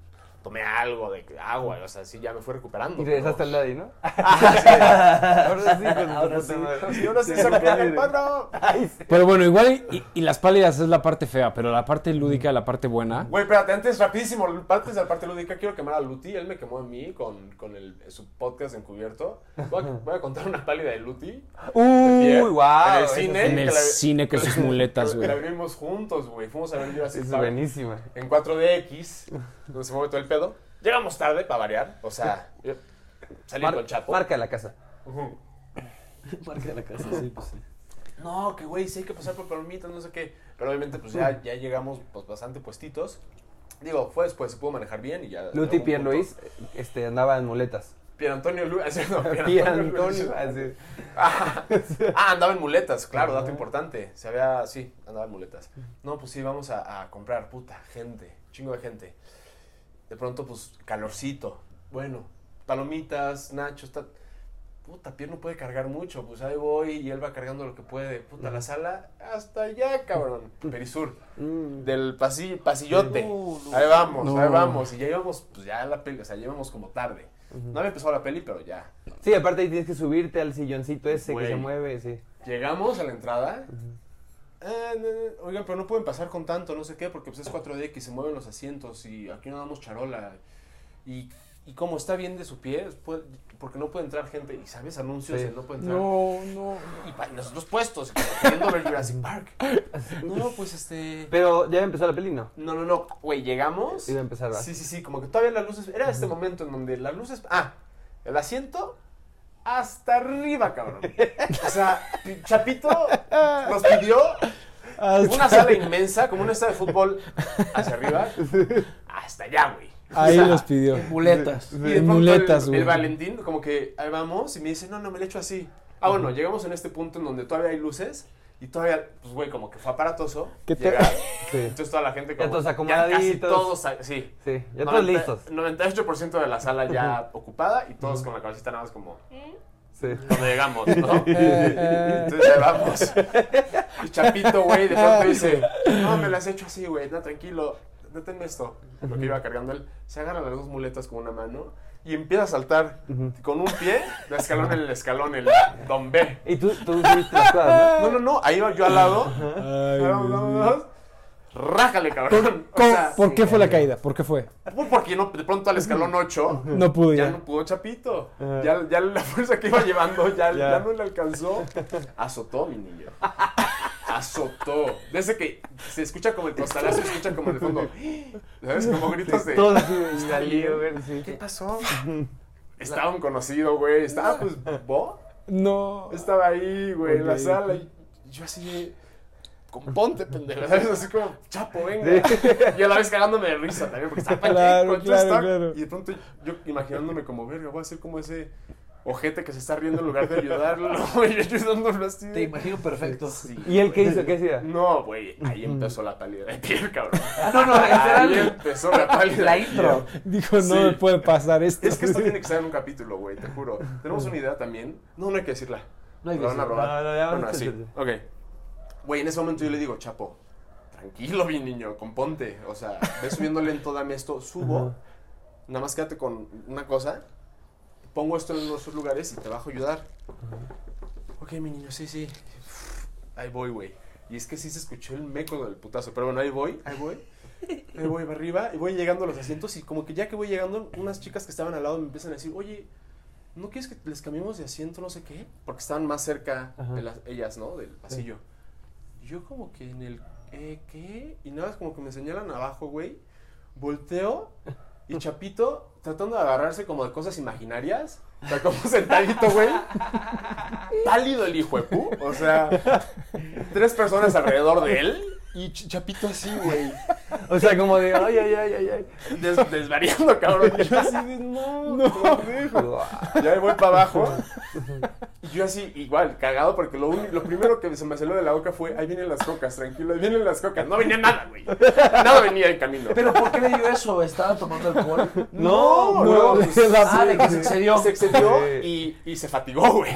tomé algo de agua, o sea, sí, ya me fui recuperando.
Y regresaste
pero-
al daddy, ¿no?
Ah,
Ahora sí, con
Ahora sí.
madre.
sí. Y ahora sí se me cae el pano.
Ay, sí.
Pero bueno, igual y, y las pálidas es la parte fea, pero la parte lúdica, la parte buena.
Güey, espérate, antes, rapidísimo, antes de la parte lúdica, quiero quemar a Luti. Él me quemó a mí con, con el, su podcast encubierto. Voy a, voy a contar una pálida de Luti.
Uy, wow.
En el cine.
En el
que la-
cine con sus muletas,
Que la
güey.
vimos juntos, güey. Fuimos a ver Jurassic
Es
Park
buenísima.
en 4DX, donde se mueve todo el pedo. Llegamos tarde para variar, o sea, salí
Mar-
con Chapo.
Marca la casa.
Ujú.
Marca la casa, sí, pues sí.
No, que güey, sí hay que pasar por palomitas, no sé qué. Pero obviamente, pues ya, ya llegamos pues, bastante puestitos. Digo, fue después, se pudo manejar bien y ya.
Luti Pierre
punto.
Luis este, andaba en muletas.
Pierre Antonio Luis. No, Pierre Antonio
así.
Ah, ah, andaba en muletas, claro, dato importante. Se había, sí, andaba en muletas. No, pues sí, vamos a, a comprar, puta, gente, chingo de gente. De pronto, pues, calorcito. Bueno, palomitas, nachos, ta- puta, Pierre no puede cargar mucho. Pues ahí voy y él va cargando lo que puede. Puta, la sala, hasta allá, cabrón. Perisur.
Mm.
Del pasillo, pasillote.
No, no.
ahí vamos,
No.
ahí vamos. Y ya íbamos, pues ya la peli, o sea, ya íbamos como tarde. No había empezado la peli, pero ya.
Sí, aparte ahí tienes que subirte al silloncito ese
Güey.
que se mueve, sí.
Llegamos a la entrada. "Ah, no, no, oigan, pero no pueden pasar con tanto, no sé qué, porque pues es 4DX, se mueven los asientos y aquí no damos charola. Y, y como está bien de su pie, puede- porque no puede entrar gente. Y sabes, anuncios
Sí.
no puede entrar.
No, no.
Y pa- nosotros puestos, queriendo ver Jurassic Park. No, pues este.
Pero ya empezó la peli, ¿no?
No, no, no, güey, llegamos.
Iba a empezar, ¿va?
Sí, sí, sí, como que todavía las luces. Era este momento en donde las luces. Ah, el asiento hasta arriba, cabrón. O sea, Chapito nos pidió una sala inmensa, como una sala de fútbol hacia arriba, hasta allá, güey.
Ahí
O sea,
los pidió.
Muletas.
Y de
En
pronto
muletas,
el,
güey.
el Valentín, como que ahí vamos, y me dice, no, no, me lo echo así. Ah, bueno, llegamos en este punto en donde todavía hay luces, y todavía, pues, güey, como que fue aparatoso
¿Qué te-
llegar.
Sí.
Entonces toda la gente como...
todos
casi
acomodaditos.
todos, a- sí.
Sí, ya todos
90
listos.
98% de la sala ya ocupada y todos con la cabecita nada más como...
Sí.
Cuando llegamos, ¿no?
eh.
Entonces ahí vamos. Y Chapito, güey, de pronto dice, no, me las he hecho así, güey, no, tranquilo, deténme esto. Lo que iba cargando él, se agarra las dos muletas con una mano y empieza a saltar con un pie de escalón en el escalón, el don B.
Y tú, tú subiste las cosas,
No, no, no, ahí iba yo al lado.
Ay,
vamos, vamos, vamos. Rájale, cabrón. O
¿Cómo-
sea,
¿Por qué fue la caída? ¿Por qué fue?
pues porque no, de pronto al escalón 8
No pudo
ya
ya.
no pudo Chapito. Ya, ya la fuerza que iba llevando ya,
Ya.
ya no le alcanzó. Azotó, mi niño. Azotó. Desde que se escucha como el costalazo, se escucha como el fondo. ¿Sabes? Como gritos de. ¿Qué pasó? Estaba un conocido, güey. Estaba, pues, ¿vos?
No.
Estaba ahí, güey, en la sala. Y yo así de. Componte, pendejo. ¿Sabes? Así como, chapo, venga. Y a la vez cagándome de risa también, porque estaba
Claro, claro, claro.
Y de pronto yo imaginándome como, verga, voy a ser como ese ojete que se está riendo en lugar de ayudarlo. Y ayudándolo así.
Te imagino perfecto.
Sí.
¿Y él qué hizo? ¿Qué hacía?
No, güey, ahí empezó la pálida de piel, cabrón.
Ah, no, no,
Ahí
literal.
empezó la pálida.
La intro.
Dijo, no
Sí.
me puede pasar esto.
Es que esto tiene que ser en un capítulo, güey, te juro. Tenemos una idea también. No, no hay que decirla.
No hay que
robar.
No, no, ya
bueno, así. Ok. Güey, en ese momento yo le digo, Chapo, tranquilo, mi niño, componte. O sea, ve subiendo lento, dame esto, subo. Nada más quédate con una cosa. Pongo esto en nuestros lugares y te bajo a ayudar. Ok, mi niño, sí, sí. Ahí voy, güey. Y es que sí se escuchó el meco del putazo. Pero bueno, ahí voy, ahí voy. Ahí voy para arriba y voy llegando a los asientos y como que ya que voy llegando, unas chicas que estaban al lado me empiezan a decir, oye, ¿no quieres que les cambiemos de asiento, no sé qué? Porque estaban más cerca
Ajá.
de las, ellas, ¿no? Del pasillo. Y yo como que en el, eh, ¿qué? Y nada, más como que me señalan abajo, güey. Volteo y Chapito tratando de agarrarse como de cosas imaginarias. O sea, como sentadito, güey. Pálido el hijo de pu. O sea, tres personas alrededor de él. Y Ch- Chapito así, güey.
O sea, como de, ay, ay, ay, ay, ay.
Des- desvariando, cabrón. Y yo así de, no, no. Ya me voy para abajo. Y yo así, igual, cagado, porque lo, lo primero que se me salió de la boca fue, ahí vienen las cocas, tranquilo, ahí vienen las cocas. No venía nada, güey. Nada venía en camino.
¿Pero por qué le dio eso? ¿Estaba tomando alcohol?
no,
no,
no.
la-
Ah, de que se excedió.
Se excedió
Sí.
y, y se fatigó, güey.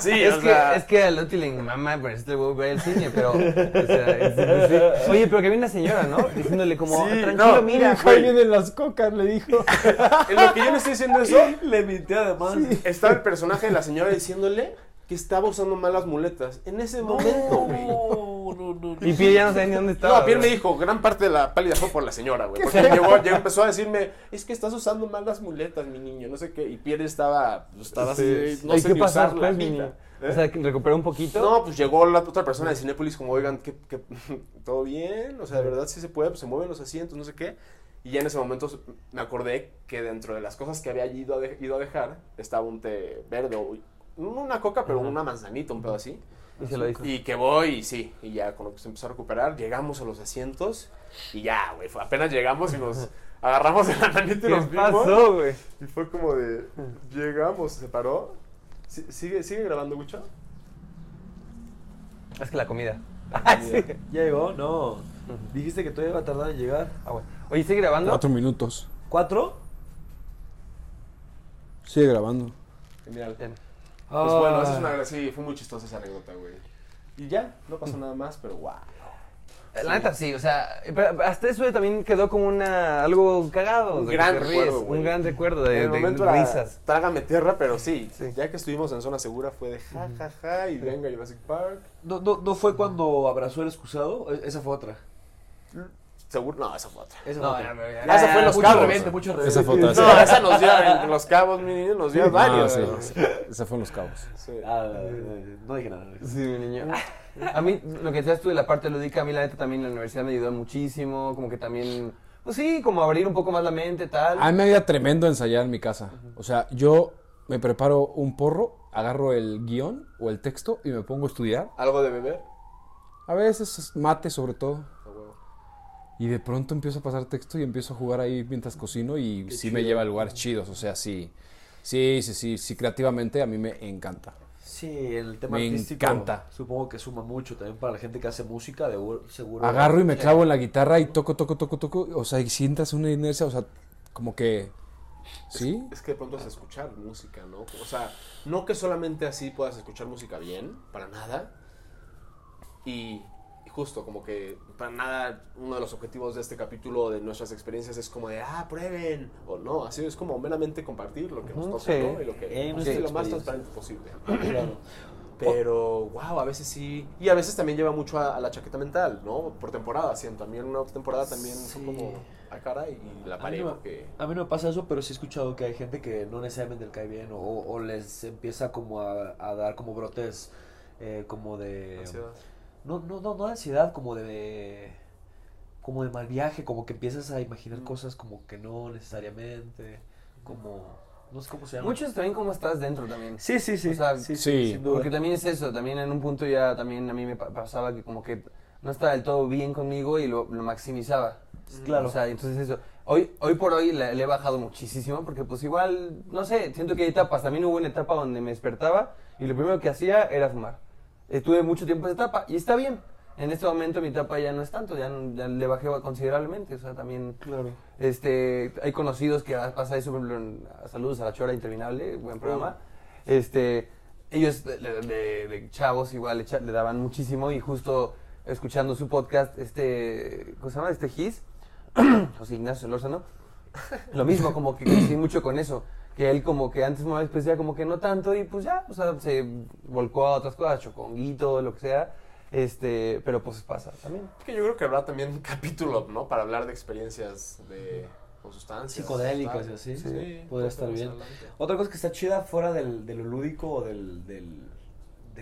Sí,
Es
o
que,
sea,
es que al útil le mamá, pero este güey va al cine, pero. o sea, es- es- sí. Oye, pero que viene una señora, ¿no? Diciéndole como,
Sí,
tranquilo,
no,
mira.
Dijo, ahí vienen las cocas, le dijo.
en lo que yo le estoy diciendo eso,
Le mintió además.
estaba el personaje de la señora diciéndole que estaba usando malas muletas. En ese momento, güey.
No, no, no.
Y Pierre ya no sabía ni dónde estaba.
No, Pierre me dijo, gran parte de la pálida fue por la señora, güey. Porque llegó, llegó, empezó a decirme, es que estás usando mal las muletas, mi niño, no sé qué. Y Pierre estaba, pues, estaba así, no sé
¿qué
ni
pasó
usar la vida. ¿Eh?
O sea, que recuperó un poquito.
No, pues llegó la otra persona de Cinépolis como, oigan, ¿qué, qué- todo bien? O sea, de verdad sí se puede, pues se mueven los asientos, no sé qué. Y ya en ese momento me acordé que dentro de las cosas que había ido a, de- ido a dejar estaba un té verde, o una coca, pero una manzanita, un pedo así.
Y se lo dijo.
Y que voy, y sí, y ya con lo que se empezó a recuperar, llegamos a los asientos y ya, güey, fue- apenas llegamos y nos agarramos de la manita y
¿Qué
nos vimos.
pasó, güey?
Y fue como de, llegamos, se paró. ¿Sigue, ¿Sigue grabando, Gucho?
Es que la comida.
¿Ya llegó? No. Dijiste que todavía iba a tardar en llegar.
Ah, bueno. Oye, ¿sigue grabando?
Cuatro minutos.
¿Cuatro?
Sigue grabando.
Genial.
Bien.
Pues bueno, esa es una sí, fue muy chistosa esa anécdota, güey. Y ya, no pasó nada más, pero wow.
La neta sí, o sea, pero hasta eso también quedó como una algo cagado.
Un
de
gran recuerdo.
Un gran recuerdo de,
en el
de
momento era
risas.
trágame tierra, pero sí,
Sí.
ya que estuvimos en zona segura fue de ja, ja, ja, y venga Jurassic Park.
¿No, no, ¿No fue cuando abrazó el excusado? E- Esa fue otra.
Seguro, no, esa fue otra.
Esa
No, ya, ya,
Ah, esa fue en Los
mucho
Cabos.
mucho.
Esa sí.
No, esa nos dio en Los Cabos, mi niño, nos dio
Ah,
varios.
sí, sí. Esa fue en Los Cabos.
Sí.
Ah, no dije nada.
Sí, mi niño. A mí, lo que decías tú de la parte lúdica, a mí la neta también la universidad me ayudó muchísimo, como que también, pues sí, como abrir un poco más la mente, tal.
A mí me había tremendo ensayar en mi casa. O sea, yo me preparo un porro, agarro el guion o el texto y me pongo a estudiar.
¿Algo de beber?
A veces es mate sobre todo. Y de pronto empiezo a pasar texto y empiezo a jugar ahí mientras cocino y
Qué
sí me lleva a lugares chidos. O sea, sí, sí, sí, sí, sí, creativamente a mí me encanta.
Sí, el tema
Me
artístico.
encanta.
Supongo que suma mucho también para la gente que hace música, de seguro.
Agarro y me clavo en la guitarra y toco, toco, toco, toco. O sea, y sientas una inercia, o sea, como que... ¿Sí?
Es que de pronto es escuchar música, ¿no? O sea, no que solamente así puedas escuchar música bien, para nada. Y justo como que para nada uno de los objetivos de este capítulo de nuestras experiencias es como de, ah, prueben. O no, así es como meramente compartir lo que nos toca,
sí.
¿no? Y lo que
Eh,
sí,
nuestra
lo más transparente posible.
Claro.
Pero, wow, a veces sí. Y a veces también lleva mucho a, a la chaqueta mental, ¿no? Por temporada, siento. También una temporada también fue
Sí.
como, a cara y la
A mí, no,
porque...
a mí no me pasa eso, pero sí he escuchado que hay gente que no necesariamente le cae bien o, o les empieza como a, a dar como brotes eh, como de...
ansiedad.
No, no, no, no de ansiedad, como de... Como de mal viaje, como que empiezas a imaginar
Mm.
cosas como que no necesariamente, como... No sé cómo se llama.
Muchos también como estás dentro también.
Sí, sí, sí.
O sea,
sí,
sí.
sin duda.
Porque también es eso, también en un punto ya también a mí me pa- pasaba que como que no estaba del todo bien conmigo y lo, lo maximizaba.
Claro.
O sea, entonces eso. Hoy, hoy por hoy le, le he bajado muchísimo porque pues igual, no sé, siento que hay etapas. También hubo una etapa donde me despertaba y lo primero que hacía era fumar. Estuve mucho tiempo en esa etapa y está bien. En este momento mi etapa ya no es tanto, ya, le bajé considerablemente. O sea, también
Claro.
este, hay conocidos que pasa eso, por ejemplo, en- saludos a la Chora Interminable, buen programa. Este, ellos de, de- de- de chavos igual le, le daban muchísimo y justo escuchando su podcast, este, ¿cómo se llama? Este Gis, José Ignacio Lórzano, lo mismo, como que coincidí mucho con eso, que él como que antes una vez pues como que no tanto y pues ya, o sea, se volcó a otras cosas, choconguito, lo que sea, este, pero pues pasa también.
Que yo creo que habrá también un capítulo, ¿no? Para hablar de experiencias de con sustancias.
Psicodélicas y así.
Sí,
Podría
un
estar bien.
adelante.
Otra cosa que está chida fuera del, de lo lúdico o del, del-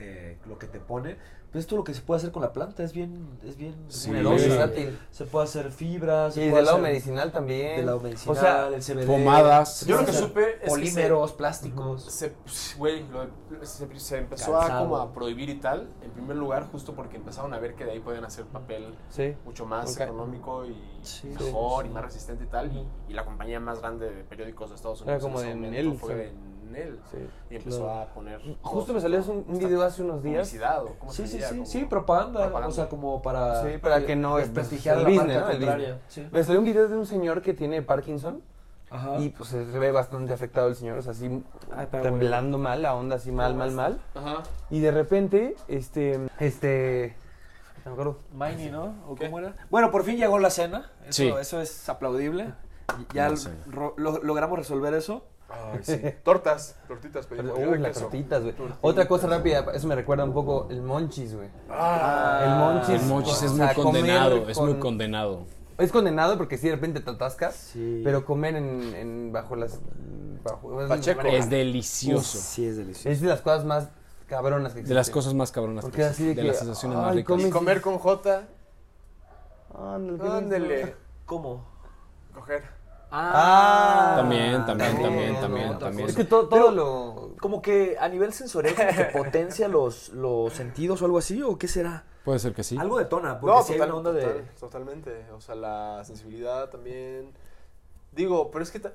de lo que te pone, Pues esto lo que se puede hacer con la planta es bien, es bien
Sí,
versátil.
Se puede hacer fibras, se
Y
puede
del lado
hacer
medicinal también.
del lado medicinal,
O sea,
el CBD.
pomadas.
se
Yo lo que supe es que
polímeros, plásticos.
Se, güey, lo- se, se empezó
Calzado.
a como a prohibir y tal, en primer lugar justo porque empezaron a ver que de ahí podían hacer papel
sí.
mucho más
Ok.
económico y
Sí,
mejor
sí,
y más resistente y tal. y, y la compañía más grande de periódicos de Estados
Era
Unidos
como
en
de
momento
Nielsen. Sí.
Y empezó
Claro.
a poner...
Justo me salió un, un video hace unos días.
Publicidad, ¿o ¿cómo
Sí,
se
sí,
diría?
sí,
Como-
sí, propaganda,
propaganda.
o sea, como para,
Sí, para que no-
desprestigiar
el
la
business,
marca
¿no? El
contraria. Sí.
Me salió un video de un señor que tiene Parkinson
Ajá.
y pues se ve bastante afectado el señor, o sea, así
Ay,
temblando mal, la onda así mal, mal, mal.
Ajá.
Y de repente, este, este, no me acuerdo.
Miney, ¿no? ¿O
¿Qué?
cómo era? Bueno, por fin llegó la cena. Eso,
Sí.
eso es aplaudible. Ya lo- logramos resolver eso.
Ay, sí. Tortas, tortitas pedimos. yo
Uy, las tortitas, güey. Otra cosa rápida, eso me recuerda un poco el monchis, güey.
Ah,
El monchis.
El mochis es
o
muy
sea,
condenado, es muy
con-
condenado.
Es condenado porque si de repente te atascas,
Sí.
pero comer en, en- bajo las... Bajo,
Pacheco.
Es delicioso.
Sí, es delicioso.
Es de las cosas más cabronas que
De las
existen.
cosas más cabronas.
Porque
que
así de
existen, de
que,
las sensaciones más ricas.
Y comer con J,
Ándale.
¿Cómo?
Coger.
Ah,
También, también,
no,
también, también,
no,
también.
Es que todo, todo lo...
Como que a nivel sensorial como que potencia los, los sentidos o algo así, ¿o qué será?
Puede ser que sí.
Algo detona, porque
No,
si hay
total-
una onda de...
total- totalmente. O sea, la sensibilidad también. Digo, pero es que ta-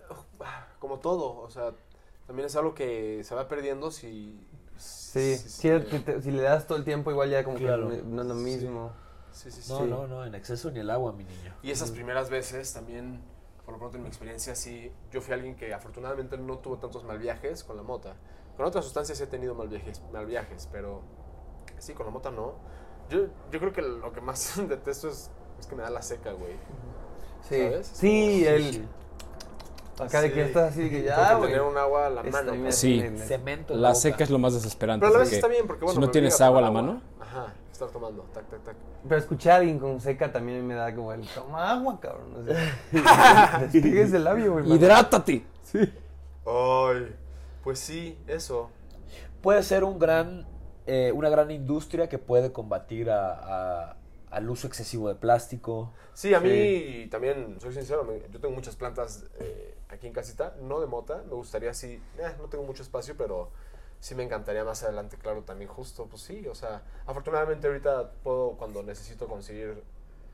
como todo, o sea, también es algo que se va perdiendo si...
Sí,
si-
si, te- te- si le das todo el tiempo igual ya como
Claro.
que no es lo mismo.
Sí, sí, sí.
No, no, no, en exceso ni el agua, mi niño.
Y esas primeras veces también, por lo pronto en mi experiencia, sí, yo fui alguien que afortunadamente no tuvo tantos mal viajes con la mota. Con otras sustancias sí he tenido mal viajes, mal viajes pero sí, con la mota no. Yo, yo creo que lo que más detesto es, es que me da la seca, güey.
Sí,
¿Sabes?
sí, el...
sí.
Acá de que estás así que ya, güey.
tener un agua a la
Esta
mano.
Sí.
Cemento en
La
boca.
seca es lo más desesperante.
Pero a la vez está bien, porque bueno,
si no tienes agua a la mano,
Ajá, estar tomando, tac, tac, tac.
Pero escuchar a alguien con seca también me da como el toma agua, cabrón. O sea, despegues el labio, güey.
¡hidrátate!
Ay, pues sí, eso.
Puede ser un gran, eh, una gran industria que puede combatir a- a- al uso excesivo de plástico.
Sí, a mí también, soy sincero, me- yo tengo muchas plantas eh, aquí en casita, no de mota, me gustaría sí, eh, no tengo mucho espacio, pero sí me encantaría más adelante, claro, también justo, pues sí, o sea, afortunadamente ahorita puedo, cuando necesito conseguir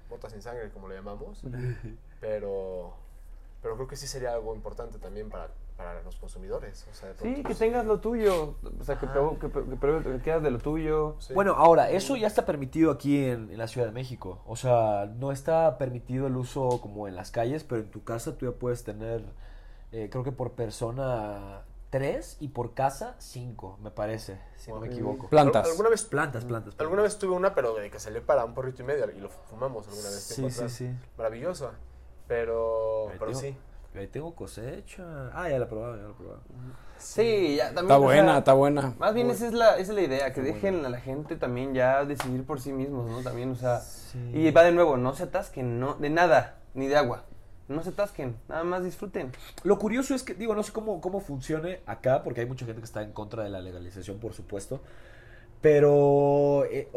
mota sin sangre, como le llamamos, pero, pero creo que sí sería algo importante también para, para los consumidores, o sea, de
Sí, que
pues,
tengas lo tuyo. O sea, que, que, que, que quedas de lo tuyo.
sí.
Bueno, ahora, eso ya está permitido aquí en, en la Ciudad de México. O sea, no está permitido el uso como en las calles, pero en tu casa tú ya puedes tener, eh, creo que por persona tres y por casa cinco, me parece, si no me equivoco.
Plantas.
¿Alguna vez,
Plantas, plantas. plantas.
alguna vez tuve una, pero de que se le para un porrito y medio y lo fumamos alguna vez.
Sí, sí, sí.
Maravillosa, pero, pero
tengo-
sí.
Ahí tengo cosecha. Ah, ya la he probado, ya la he probado.
Sí, ya también.
Está
o sea,
buena, está buena.
Más bien esa es la, esa es la idea, que dejen a la gente también ya decidir por sí mismos, ¿no? También, o sea, y va de nuevo, no se atasquen, no, de nada, ni de agua, no se atasquen, nada más disfruten.
Lo curioso es que, digo, no sé cómo, cómo funcione acá, porque hay mucha gente que está en contra de la legalización, por supuesto. Pero eh,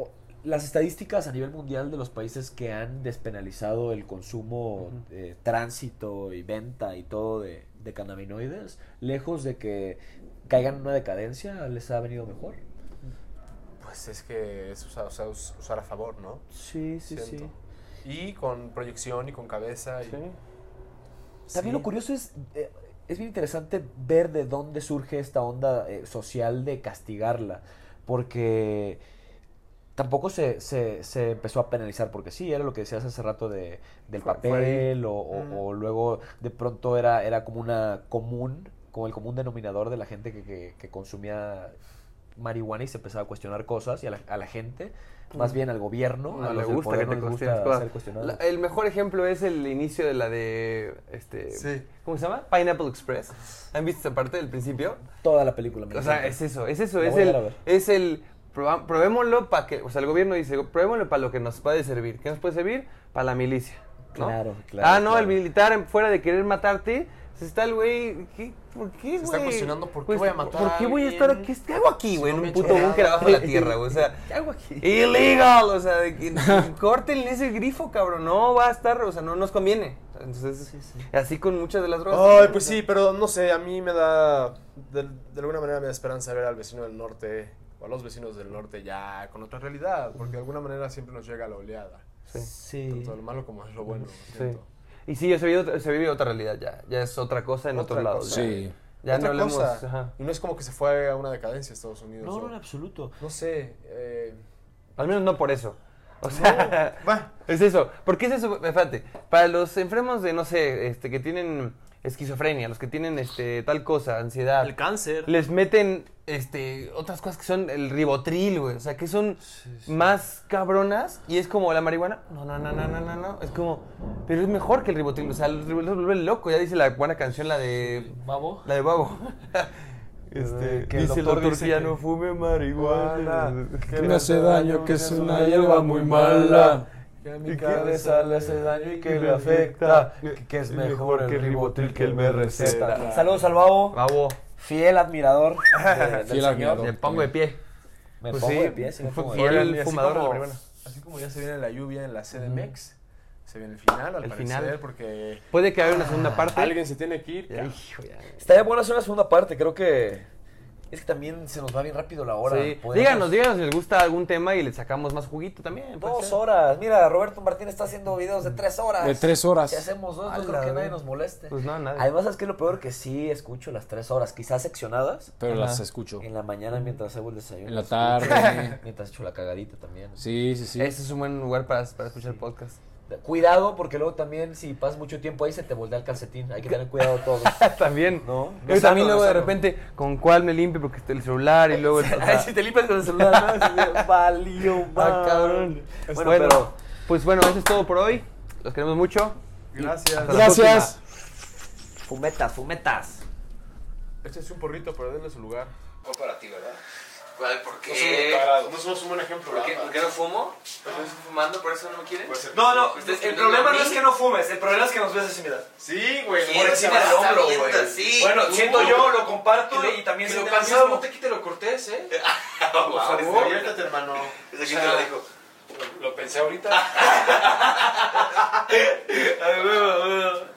las estadísticas a nivel mundial de los países que han despenalizado el consumo, eh, tránsito y venta y todo de, de cannabinoides, lejos de que caigan en una decadencia, les ha venido mejor.
Pues es que es usar, o sea, us- usar a favor, ¿no?
Sí,
Siento. Y con proyección y con cabeza. Y,
También lo curioso es, eh, es bien interesante ver de dónde surge esta onda eh, social de castigarla, porque tampoco se, se, se empezó a penalizar, porque sí, era lo que decías hace rato de, del
Fue- fue
papel, o, o luego de pronto era, era como una común, como el común denominador de la gente que, que, que consumía marihuana y se empezaba a cuestionar cosas, y a la, a la gente, más bien al gobierno,
No
a
le
los
gusta que te
gusta
cosas.
ser cuestionados.
La- el mejor ejemplo es el inicio de la de, este,
Sí.
¿cómo se llama? Pineapple Express. ¿Han visto esa parte del principio?
Toda la película. me
O sea, es eso, es eso,
La
es el,
ver.
es el, probémoslo para que, o sea, el gobierno dice, probémoslo para lo que nos puede servir. ¿Qué nos puede servir? Para la milicia. ¿no?
Claro, claro,
Ah, no,
claro.
el militar, fuera de querer matarte, está el güey. ¿qué? ¿Por qué, güey?
Se está cuestionando por qué
Pues,
voy a matar
¿Por qué voy a estar aquí? ¿Qué hago aquí, güey? en un puto búnker abajo de la tierra, güey. O sea,
¿Qué hago aquí?
illegal. O sea, de que córtenle ese grifo, cabrón. No va a estar, o sea, no nos conviene. Entonces, así con muchas de las drogas.
Ay, pues sí, pero no sé, a mí me da, de, de alguna manera me da esperanza ver al vecino del norte o a los vecinos del norte ya con otra realidad, porque de alguna manera siempre nos llega la oleada,
Sí.
Sí.
tanto lo malo como lo bueno.
Sí.
siento.
Y sí, se vive, otra- se vive otra realidad ya. Ya es otra cosa en
Otra
otros lados.
Sí.
Ya
Otra
no hablemos.
cosa,
ajá.
Y no es como que se fue a una decadencia Estados Unidos.
No,
o-
no, en absoluto.
no sé. Eh,
Al menos no por eso. O sea,
va.
es eso. ¿Por qué es eso? Fíjate, para los enfermos de, no sé, este, que tienen esquizofrenia, los que tienen este, tal cosa, ansiedad,
El cáncer.
les meten este, otras cosas que son el ribotril, güey. O sea, que son más cabronas y es como la marihuana. No, no, no, no, no, no, no. Es como, pero es mejor que el ribotril. O sea, el ribotril vuelve loco. Ya dice la buena canción, la de.
¿Babo?
La de Babo. Este,
Que el
dice el
doctor
doctor
dice
que ya no fume marihuana.
Que me hace daño, que es una hierba muy mala.
Que a mi cabeza
le hace daño y que le afecta. Que, que es mejor el ribotril que él me receta. Saludos al Babo.
Babo.
Fiel admirador de- del
Fiel
señor.
admirador.
Me pongo de pie.
Me
Pues
pongo
sí,
de pie, si
fue
pongo
fiel.
de
así
fumador de la.
Así como ya se viene la lluvia en la CDMX, se viene el final al
El
parecer,
final.
porque
Puede que haya una segunda parte.
alguien se tiene que ir.
Ya, hijo, ya.
Estaría bueno hacer una segunda parte, creo que... Es que también se nos va bien rápido la hora.
Sí.
Podemos-
Díganos, díganos si les gusta algún tema y le sacamos más juguito también.
Dos
ser.
horas. Mira, Roberto Martín está haciendo videos de tres horas.
De tres horas.
Si hacemos dos, no creo que nadie nos moleste.
Pues no, nadie.
Además, ¿sabes qué es lo peor? Que sí escucho las tres horas, quizás seccionadas.
Pero
Ajá.
las escucho.
En la mañana mientras hago el desayuno.
En la tarde.
Mientras echo la cagadita también.
Sí, sí, sí.
Ese es un buen lugar para, para escuchar podcast.
Cuidado, porque luego también si pasas mucho tiempo ahí se te voltea el calcetín. Hay que tener cuidado todos.
también.
¿No?
Yo
No
también luego
no
de repente, ¿con cuál me limpio? Porque está el celular y luego el... o sea,
Ay, si te limpias con el celular, ¿no? Valió,
ah, cabrón.
Bueno,
Bueno,
pero...
pues bueno, eso es todo por hoy. Los queremos mucho.
Gracias.
Hasta la
Gracias.
Fumetas, fumetas.
Échese un porrito, pero denle su lugar.
¿Por
No somos un buen ejemplo,
¿Por qué, por qué no fumo? ¿Por qué no estoy fumando? ¿Por eso no me quieren?
No, no,
Ustedes
el problema no es que no fumes, el problema es que nos ves así, mira.
Sí, güey. Por
que
eso-
me
el hombro, güey.
sí.
Bueno,
Tú.
siento yo, lo comparto
Que lo-
y también
lo cansado no te quite lo cortés, ¿eh?
Por
Por favor,
diviértete, hermano.
Ese aquí te lo dijo.
Lo pensé ahorita.
A ver,